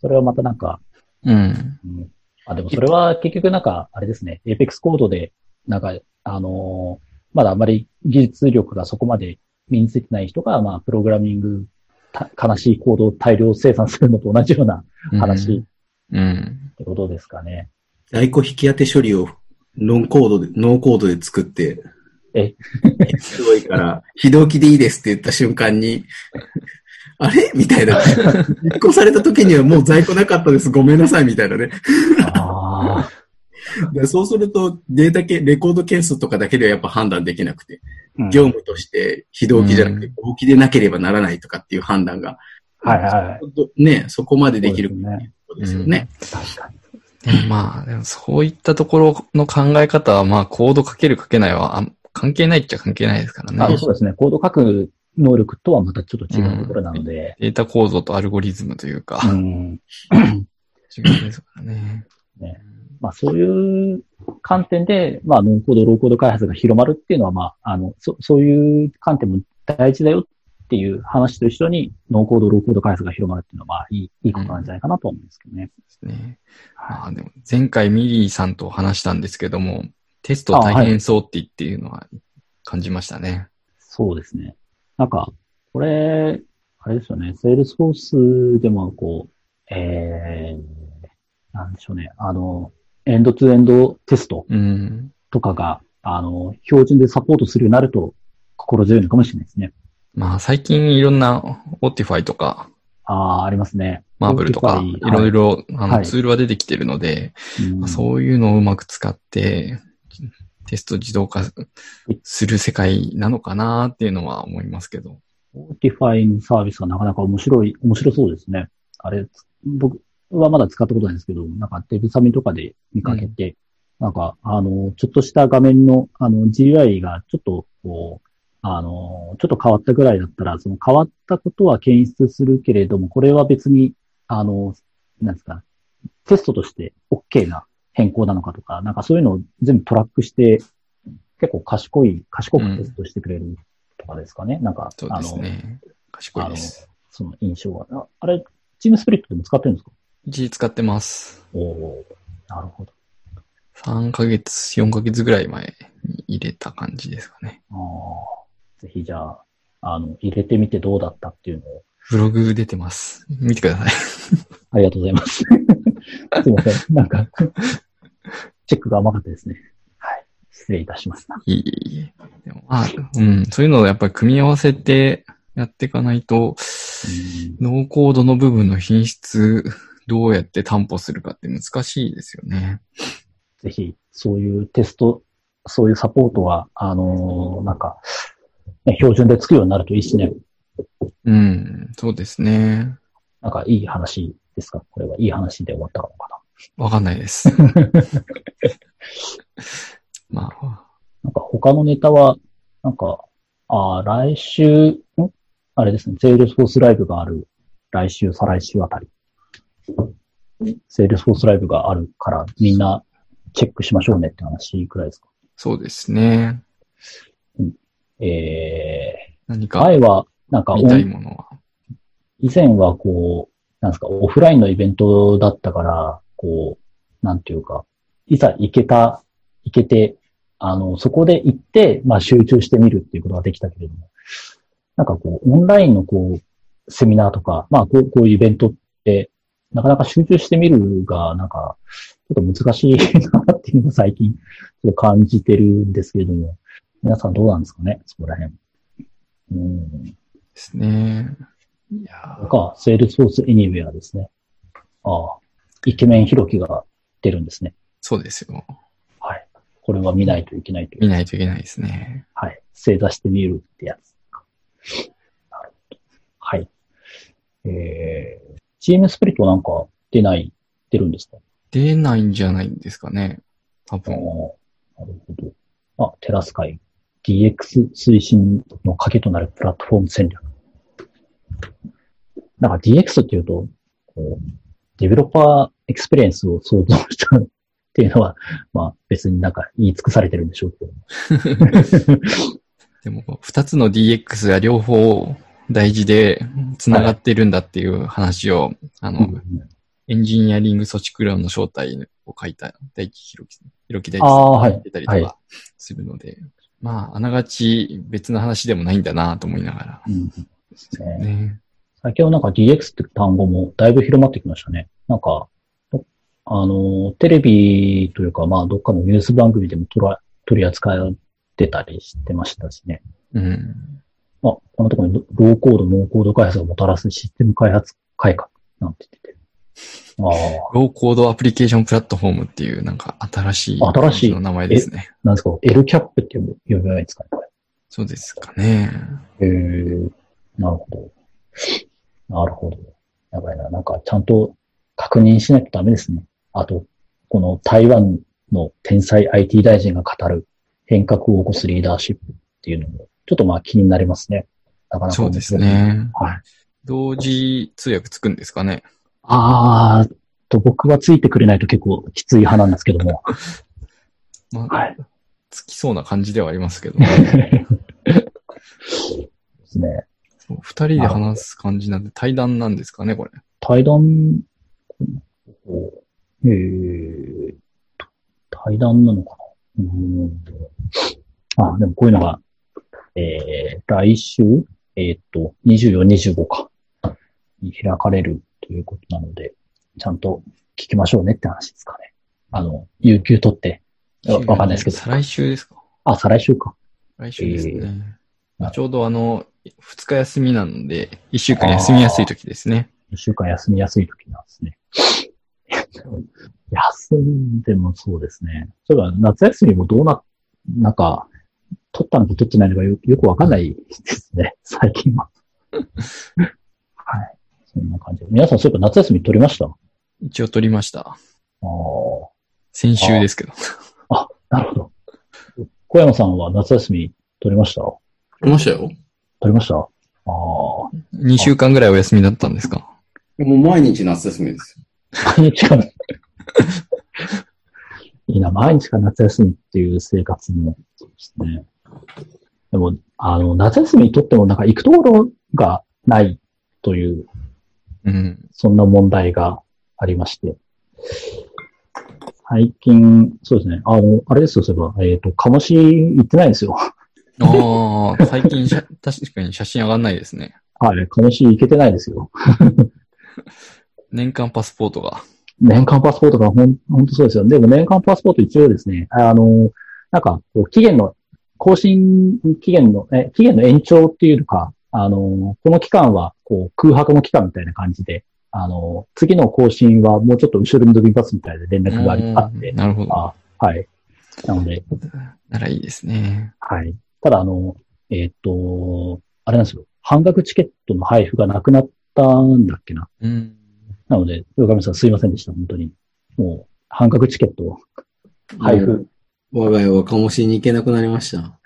Speaker 2: それはまたなんか、
Speaker 1: うん。
Speaker 2: うんあ、でもそれは結局なんか、あれですね、Apex コードで、なんか、あのーまだあまり技術力がそこまで身についてない人が、まあ、プログラミング、た悲しいコードを大量生産するのと同じような話
Speaker 1: うん。
Speaker 2: ってことですかね。
Speaker 3: 在庫引き当て処理をノンコードで、ノーコードで作って、
Speaker 2: え
Speaker 3: すごいから、非同期でいいですって言った瞬間に、あれ？みたいな。実行された時にはもう在庫なかったです。ごめんなさい。みたいなね。
Speaker 2: あ
Speaker 3: でそうすると、データ系、レコード件数とかだけではやっぱ判断できなくて、
Speaker 2: あ、
Speaker 3: 業務として非同期じゃなくて、同期でなければならないとかっていう判断が、
Speaker 2: はいはい
Speaker 3: ね、そこまでできる
Speaker 2: そうですね
Speaker 3: ことですよね。
Speaker 2: 確かに。
Speaker 1: まあ、でもそういったところの考え方は、まあ、コードかけるかけないはあん関係ないっちゃ関係ないですからね。
Speaker 2: あそうですね。コード書く能力とはまたちょっと違うところなので、
Speaker 1: データ構造とアルゴリズムというか、
Speaker 2: うん。
Speaker 1: 違いですからね。
Speaker 2: ねまあそういう観点で、まあノンコード、ローコード開発が広まるっていうのは、まあ、あの、そそういう観点も大事だよっていう話と一緒に、ノーコード、ローコード開発が広まるっていうのは、まあいい、いいことなんじゃないかなと思うんですけどね。
Speaker 1: ですね。ま
Speaker 2: は
Speaker 1: あでも、前回ミリーさんと話したんですけども、テスト大変そうって言っていうのは感じましたね。
Speaker 2: そうですね。なんか、これ、あれですよね、セールスフォースでもこう、えー、なんでしょうね、あの、 end-to-end テスト
Speaker 1: うん。
Speaker 2: とかが、あの、標準でサポートするようになると心強いのかもしれないですね。
Speaker 1: まあ最近いろんな、 Autify とか、
Speaker 2: ああ、ありますね。
Speaker 1: mabl とか、いろいろ、あの、
Speaker 2: はい
Speaker 1: ツールは出てきてるので、
Speaker 2: うん
Speaker 1: まあそういうのをうまく使って、テスト自動化する世界なのかなっていうのは思いますけど。
Speaker 2: Autify のサービスがなかなか面白い、面白そうですね。あれ、僕はまだ使ったことないんですけど、なんかデブサミとかで見かけて、なんか、あの、ちょっとした画面の、あの、GUI がちょっと、こう、あの、ちょっと変わったぐらいだったら、その変わったことは検出するけれども、これは別に、あの、なんですか、テストとして OK な変更なのかとか、なんかそういうのを全部トラックして、結構賢い、賢くテストしてくれるとかですかね。なんか、
Speaker 1: そう
Speaker 2: あの、
Speaker 1: ですね。賢いです。
Speaker 2: その印象が。ああれ、チームスプリットでも使ってるんですか？
Speaker 1: 一時使ってます。
Speaker 2: おおなるほど。
Speaker 1: 3ヶ月、4ヶ月ぐらい前に入れた感じですかね。
Speaker 2: ああ。ぜひじゃあ、あの、入れてみてどうだったっていうのを。
Speaker 1: ブログ出てます。見てください。
Speaker 2: ありがとうございます。すいません。なんか、チェックが甘かったですね。はい。失礼いたしますな。
Speaker 1: いいいいでもまあ、うん、そういうのをやっぱり組み合わせてやっていかないと、
Speaker 2: うん
Speaker 1: ノーコードの部分の品質、どうやって担保するかって難しいですよね。
Speaker 2: ぜひ、そういうテスト、そういうサポートは、あのーなんか、ね標準でつくようになるといいしね。
Speaker 1: うん、そうですね。
Speaker 2: なんか、いい話ですか？これはいい話で終わったのかな
Speaker 1: わかんないです。まあ、
Speaker 2: なんか他のネタは、なんか、あー来週、ん？あれですね、セールスフォースライブがある来週、再来週あたり。セールスフォースライブがあるからみんなチェックしましょうねって話くらいですか？
Speaker 1: そうですね。
Speaker 2: えー、
Speaker 1: 何か
Speaker 2: 前は、なんか
Speaker 1: 見たいものは。
Speaker 2: 以前はこう、なんですか、オフラインのイベントだったから、こう、なんていうか、いざ行けた、行けて、あの、そこで行って、まあ集中してみるっていうことができたけれども、なんかこう、オンラインのこう、セミナーとか、まあこうこういうイベントって、なかなか集中してみるが、なんか、ちょっと難しいなっていうのを 最近、ちょっと感じてるんですけれども、皆さんどうなんですかね、そこら辺。うん。
Speaker 1: ですね。いやー
Speaker 2: か、 Salesforce Anywhere ですね。ああ、イケメンヒロキが出るんですね。
Speaker 1: そうですよ。
Speaker 2: はい。これは見ないといけないという。
Speaker 1: 見ないといけないですね。
Speaker 2: はい。正座してみるってやつ。なるほど。はい。えー、GM スプリットなんか出ない、出るんですか？
Speaker 1: 出ないんじゃないんですかね。多分。
Speaker 2: なるほど。あ、テラスカイ。DX 推進の鍵となるプラットフォーム戦略。なんか DX っていうと、こう、 developer experience を想像したっていうのは、まあ別になんか言い尽くされてるんでしょうけども。
Speaker 1: でも、二つの DX が両方大事で繋がってるんだっていう話を、あの、エンジニアリング組織論の正体を書いた大木弘樹、弘樹大樹さんが言ってたり。と
Speaker 2: はい
Speaker 1: かするので、まあ、あながち別の話でもないんだなと思いながら。
Speaker 2: うんですね
Speaker 1: ね。
Speaker 2: 最近はなんか DX って単語もだいぶ広まってきましたね。なんか、どあの、テレビというか、まあ、どっかのニュース番組でも取ら取り扱ってたりしてましたしね。
Speaker 1: うん。
Speaker 2: あ、このところにロローコード、ノーコード開発がもたらすシステム開発改革なんて言ってて。ああ、
Speaker 1: ローコードアプリケーションプラットフォームっていうなんか新しい
Speaker 2: 新しい
Speaker 1: の名前ですね。
Speaker 2: なんですか ?LCAP って呼ぶ呼べばいいですかね、こ
Speaker 1: そうですかね。
Speaker 2: れ。へえ、なるほど。なるほど。やばいな。なんか、ちゃんと確認しないとダメですね。あと、この台湾の天才 IT 大臣が語る変革を起こすリーダーシップっていうのも、ちょっとまあ気になりますね。なかなか
Speaker 1: そうです。ね。
Speaker 2: はい。
Speaker 1: 同時通訳つくんですかね。
Speaker 2: あーと、僕はついてくれないと結構きつい派なんですけども。
Speaker 1: まあ、
Speaker 2: はい。
Speaker 1: つきそうな感じではありますけど、
Speaker 2: ですね。
Speaker 1: 二人で話す感じなんで対談なんですかね、これ。
Speaker 2: 対談、えー、対談なのかな？うーん。あ、でもこういうのが、えー、来週、えーっと、24、25か、に開かれるということなので、ちゃんと聞きましょうねって話ですかね。あの、有給取って、わわかんないですけど。
Speaker 1: 再来週ですか？
Speaker 2: あ、再来週か。
Speaker 1: 来週ですね。
Speaker 2: えー
Speaker 1: ちょうどあの、二日休みなので、一週間休みやすい時ですね。
Speaker 2: 一週間休みやすい時なんですね。休んでもそうですね。そういえば夏休みもどうな、なんか、取ったのか取ってないのかよよくわかんないですね、最近は。はい。そんな感じで。皆さんそういえば夏休み取りました？あ
Speaker 1: 一応取りました。
Speaker 2: あ
Speaker 1: 先週ですけど。
Speaker 2: ー、なるほど。小山さんは夏休み取りました？
Speaker 3: いましたよ。
Speaker 2: 取りました？ああ。
Speaker 1: 二週間ぐらいお休みだったんですか？
Speaker 3: もう毎日夏休みですよ。
Speaker 2: 毎日かな。いいな、毎日か夏休みっていう生活も、ですね。でも、あの、夏休みにとってもなんか行くところがないという、
Speaker 1: うん。
Speaker 2: そんな問題がありまして。最近、そうですね。あの、あれですよ、そういえば、えっ、と、鴨市行ってないんですよ。
Speaker 1: ああ、最近 確かに写真上がんないですね。
Speaker 2: はい、鴨市行けてないですよ。
Speaker 1: 年間パスポートが。
Speaker 2: 年間パスポートがほん、ほんとそうですよ。でも年間パスポート一応ですね、あの、なんか、期限の、更新期限の、え、期限の延長っていうか、あの、この期間は、こう、空白の期間みたいな感じで、あの、次の更新はもうちょっと後ろに伸びますみたいな連絡がありあって、
Speaker 1: なるほど。
Speaker 2: あはい。なので、
Speaker 1: ならいいですね。
Speaker 2: はい。ただ、あの、えーっと、あれなんですよ。半額チケットの配布がなくなったんだっけな。
Speaker 1: うん。
Speaker 2: なので、横上さんすいませんでした、本当に。もう、半額チケットを配布。
Speaker 3: 我が家は鴨しに行けなくなりました。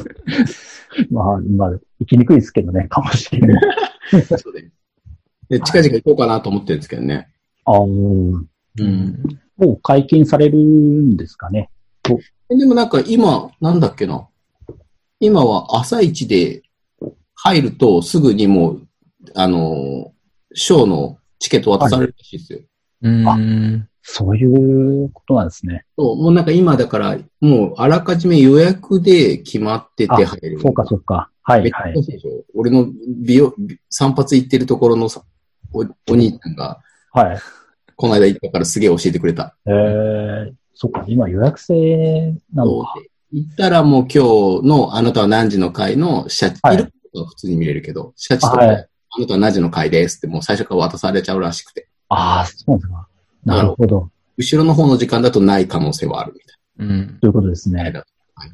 Speaker 2: まあ、まあ、行きにくいですけどね、かもしれない。
Speaker 3: そうでで近々行こうかなと思ってるんですけどね。
Speaker 2: ああ、も
Speaker 3: うん。
Speaker 2: う解禁されるんですかね。
Speaker 3: でもなんか今、なんだっけな。今は朝一で入るとすぐにもう、あの、ショーのチケット渡されるらしいですよ。
Speaker 1: うん。
Speaker 2: そういうことなんですね。
Speaker 3: そう、もうなんか今だから、もうあらかじめ予約で決まってて
Speaker 2: あ
Speaker 3: 入る。
Speaker 2: そうか、そうか。はい、はい。
Speaker 3: 俺の美容、散髪行ってるところのさおお兄ちゃんが、
Speaker 2: はい。
Speaker 3: この間行ったからすげえ教えてくれた。
Speaker 2: えー、そっか、今予約制なのか。
Speaker 3: で行ったらもう今日のあなたは何時の回のシャチ、
Speaker 2: はい
Speaker 3: 普通に見れるけど、シャチとか、
Speaker 2: はい
Speaker 3: あなたは何時の回ですってもう最初から渡されちゃうらしくて。
Speaker 2: ああ、そうなんですか。なるほど。
Speaker 3: 後ろの方の時間だとない可能性はあるみた
Speaker 1: うん。
Speaker 2: ということです
Speaker 3: いな。
Speaker 2: ね。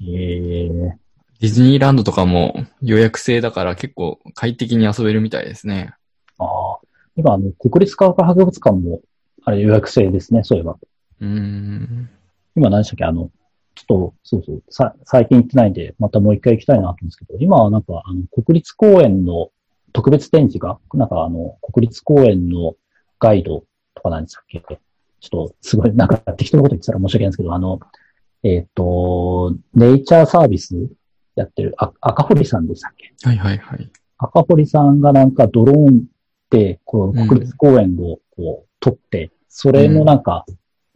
Speaker 2: えー、
Speaker 1: ディズニーランドとかも予約制だから結構快適に遊べるみたいですね。
Speaker 2: ああ、今、あの、国立科学博物館も、あれ予約制ですね、そういえば。
Speaker 1: うん。
Speaker 2: 今何でしたっけ？あの、ちょっと、そうそう、さ、最近行ってないんで、またもう一回行きたいなと思うんですけど、今はなんか、あの、国立公園の特別展示が、なんかあの、国立公園のガイドとかなんでしたっけ？ちょっと、すごい、なんか適当なこと言ってたら申し訳ないんですけど、あの、えっ、と、ネイチャーサービスやってる、あ赤堀さんでしたっけ？
Speaker 1: はいはいはい。
Speaker 2: 赤堀さんがなんかドローンで、この国立公園をこう撮って、それのなんか、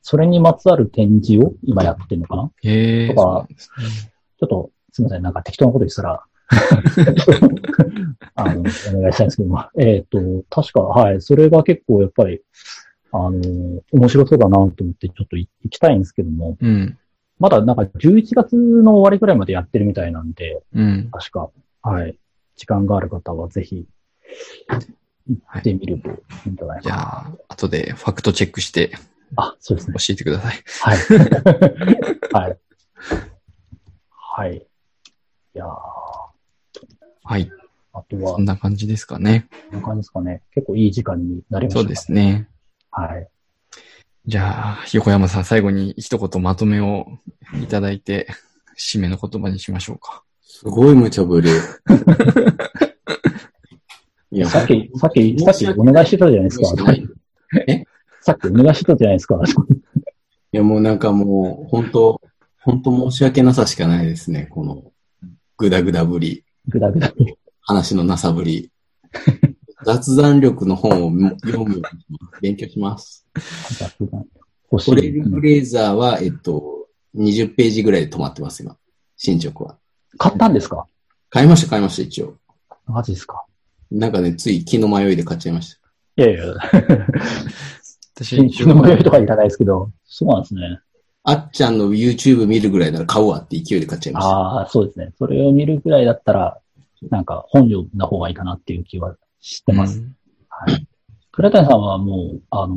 Speaker 2: それにまつわる展示を今やってるのかな？
Speaker 1: へえ。
Speaker 2: とか
Speaker 1: ね。
Speaker 2: ちょっと、すみません、なんか適当なこと言ってたら、あの、お願いしたいんですけども、えっ、と、確か、はい、それが結構やっぱり、あの、面白そうだなと思ってちょっと行きたいんですけども、
Speaker 1: うん。
Speaker 2: まだなんか11月の終わりぐらいまでやってるみたいなんで、
Speaker 1: うん。
Speaker 2: 確か、はい、時間がある方はぜひ、行ってみるといいんじゃない
Speaker 1: じゃ
Speaker 2: かな。
Speaker 1: あ、後でファクトチェックして
Speaker 2: あ、そうですね
Speaker 1: 教。えてください。
Speaker 2: はい。はい。はい。いやー
Speaker 1: はい。
Speaker 2: あとは
Speaker 1: そん、な感じですかね。
Speaker 2: こんな感じですかね。結構いい時間になりました、
Speaker 1: そうです。ね。
Speaker 2: はい。
Speaker 1: じゃあ、横山さん最後に一言まとめをいただいて、締めの言葉にしましょうか。
Speaker 3: すごい無茶ぶり。いや、
Speaker 2: さっき、さっき、さっきお願いしてたじゃないですか。
Speaker 3: え？
Speaker 2: さっきお願いしてたじゃないですか。
Speaker 3: いや、もうなんかもう、本当本当申し訳なさしかないですね。この、ぐだぐだぶり、
Speaker 2: ぐだぐだ。
Speaker 3: 話のなさぶり。雑談力の本を読むように勉強します。
Speaker 2: 欲し
Speaker 3: トレ。ルブレイザーは、えっと、20ページぐらいで止まってます、今。進捗は。
Speaker 2: 買ったんですか？
Speaker 3: 買いました、買いました、一応。
Speaker 2: マジですか？
Speaker 3: なんかね、つい気の迷いで買っちゃいました。
Speaker 2: いやいや、
Speaker 1: 私、
Speaker 2: 気の迷いとかいらないですけど、そうなんですね。
Speaker 3: あっちゃんの YouTube 見るぐらいなら買うわって勢いで買っちゃいました。
Speaker 2: ああ、そうですね。それを見るぐらいだったら、なんか本読んだ方がいいかなっていう気はしてます。
Speaker 1: うん
Speaker 2: はい。倉谷さんはもう、あの、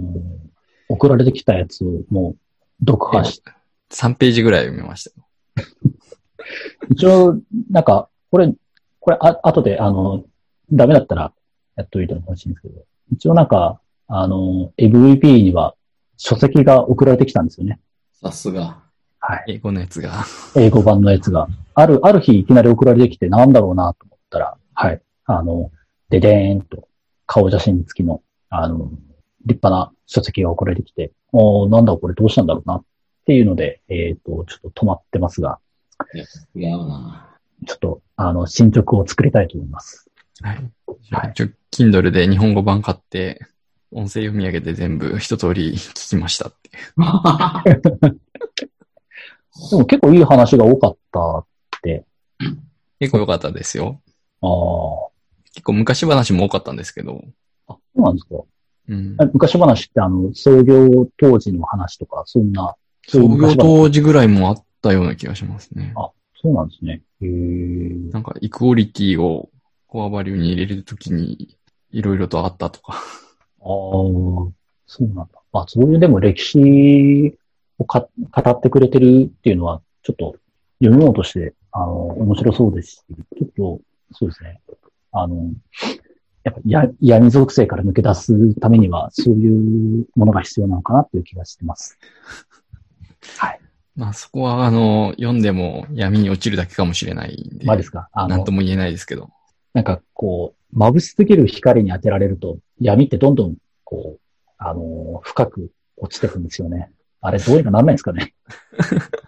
Speaker 2: 送られてきたやつをもう読破し
Speaker 1: 3ページぐらい読みました。
Speaker 2: 一応、なんか、これ、これ、あ、後で、あの、ダメだったら、やっといてほしいんですけど、一応なんか、あの、MVP には書籍が送られてきたんですよね。
Speaker 3: さすが。
Speaker 2: はい。
Speaker 1: 英語のやつが。
Speaker 2: 英語版のやつが。ある、ある日いきなり送られてきてなんだろうなと思ったら、はい。あの、ででーんと、顔写真付きの、あの、立派な書籍が送られてきて、おーなんだこれどうしたんだろうなっていうので、えっ、と、ちょっと止まってますが、
Speaker 3: いや、違うな。
Speaker 2: ちょっと、あの、進捗を作りたいと思います。
Speaker 1: はい。
Speaker 2: はい
Speaker 1: ちょ、Kindle で日本語版買って、音声読み上げて全部一通り聞きましたって。
Speaker 2: でも結構いい話が多かったって、
Speaker 1: 結構良かったですよ。
Speaker 2: ああ、
Speaker 1: 結構昔話も多かったんですけど。
Speaker 2: あ、そうなんですか。
Speaker 1: うん。
Speaker 2: え昔話ってあの、創業当時の話とか、そんな、
Speaker 1: 創業当時ぐらいもあったような気がしますね。
Speaker 2: あそうなんですね。へえ。
Speaker 1: なんか、イクオリティをコアバリューに入れるときに、いろいろとあったとか。
Speaker 2: ああ、そうなんだ。あ、そういうでも歴史をか語ってくれてるっていうのは、ちょっと読み物として、あの、面白そうですし、ちょっと、そうですね。あの、やっぱや闇属性から抜け出すためには、そういうものが必要なのかなっていう気がしてます。はい。
Speaker 1: まあそこは、あの、読んでも闇に落ちるだけかもしれないんで。
Speaker 2: まあですか。あの
Speaker 1: なんと、も言えないですけど。
Speaker 2: なんかこう、眩しすぎる光に当てられると、闇ってどんどん、こう、あの、深く落ちてくんですよね。あれ、どうにかなんないんですかね。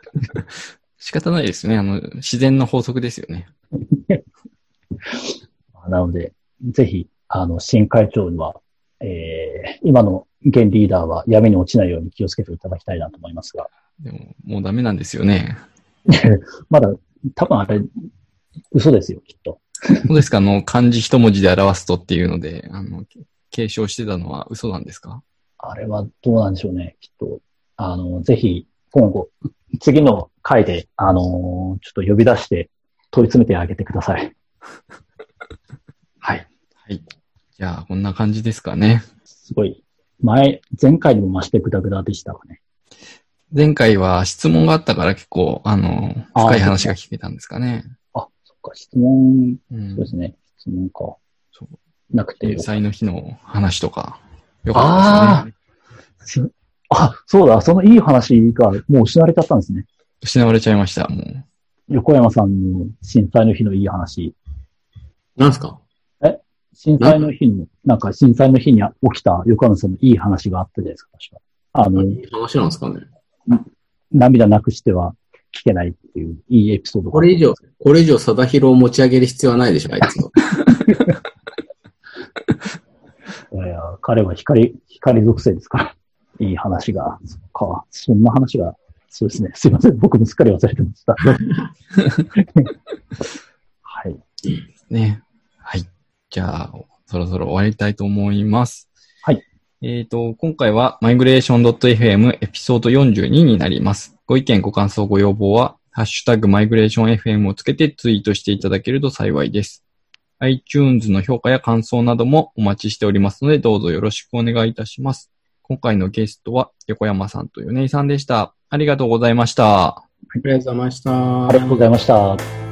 Speaker 1: 仕方ないですよね。あの、自然の法則ですよね。
Speaker 2: なので、ぜひ、あの、新会長には、えー、今の現リーダーは闇に落ちないように気をつけていただきたいなと思いますが、
Speaker 1: でも、もうダメなんですよね。
Speaker 2: まだ、多分あれ、嘘ですよ、きっと。
Speaker 1: そうですか？あの、漢字一文字で表すとっていうので、あの、継承してたのは嘘なんですか？
Speaker 2: あれはどうなんでしょうね、きっと。あの、ぜひ、今後、次の回で、あのちょっと呼び出して問い詰めてあげてください。はい。
Speaker 1: はい。じゃあ、こんな感じですかね。
Speaker 2: すごい。前、前回にも増してグダグダでしたかね。
Speaker 1: 前回は質問があったから結構、あの、深い話が聞けたんですかね。
Speaker 2: か、質問、
Speaker 1: うん
Speaker 2: そうですね。質問か。
Speaker 1: そう。
Speaker 2: なくてよ
Speaker 1: 天才の日の話とか、よかったですね。
Speaker 2: すあ、そうだ、そのいい話がもう失われちゃったんですね。
Speaker 1: 失われちゃいました、もう。
Speaker 2: 横山さんの震災の日のいい話。
Speaker 3: なんすか？
Speaker 2: 震災の日の、なんか震災の日に起きた横山さんのいい話があったじゃないですか、確か。あの、
Speaker 3: いい話なんですかね？
Speaker 2: 涙なくしては聞けないっていういいエピソードが。
Speaker 3: これ以上、これ以上、貞弘を持ち上げる必要はないでしょ、あいつは。
Speaker 2: いやいや、彼は光、光属性ですから。いい話が、そっか、そんな話が、そうですね。すいません。僕もすっかり忘れてました。はい。
Speaker 1: ね。はい。じゃあ、そろそろ終わりたいと思います。
Speaker 2: はい。
Speaker 1: えっ、と、今回は migration.fm エピソード42になります。ご意見、ご感想、ご要望は、ハッシュタグ migrationfm をつけてツイートしていただけると幸いです。iTunes の評価や感想などもお待ちしておりますので、どうぞよろしくお願いいたします。今回のゲストは横山さんと米井さんでした。ありがとうございました。
Speaker 3: ありがとうございました。
Speaker 2: ありがとうございました。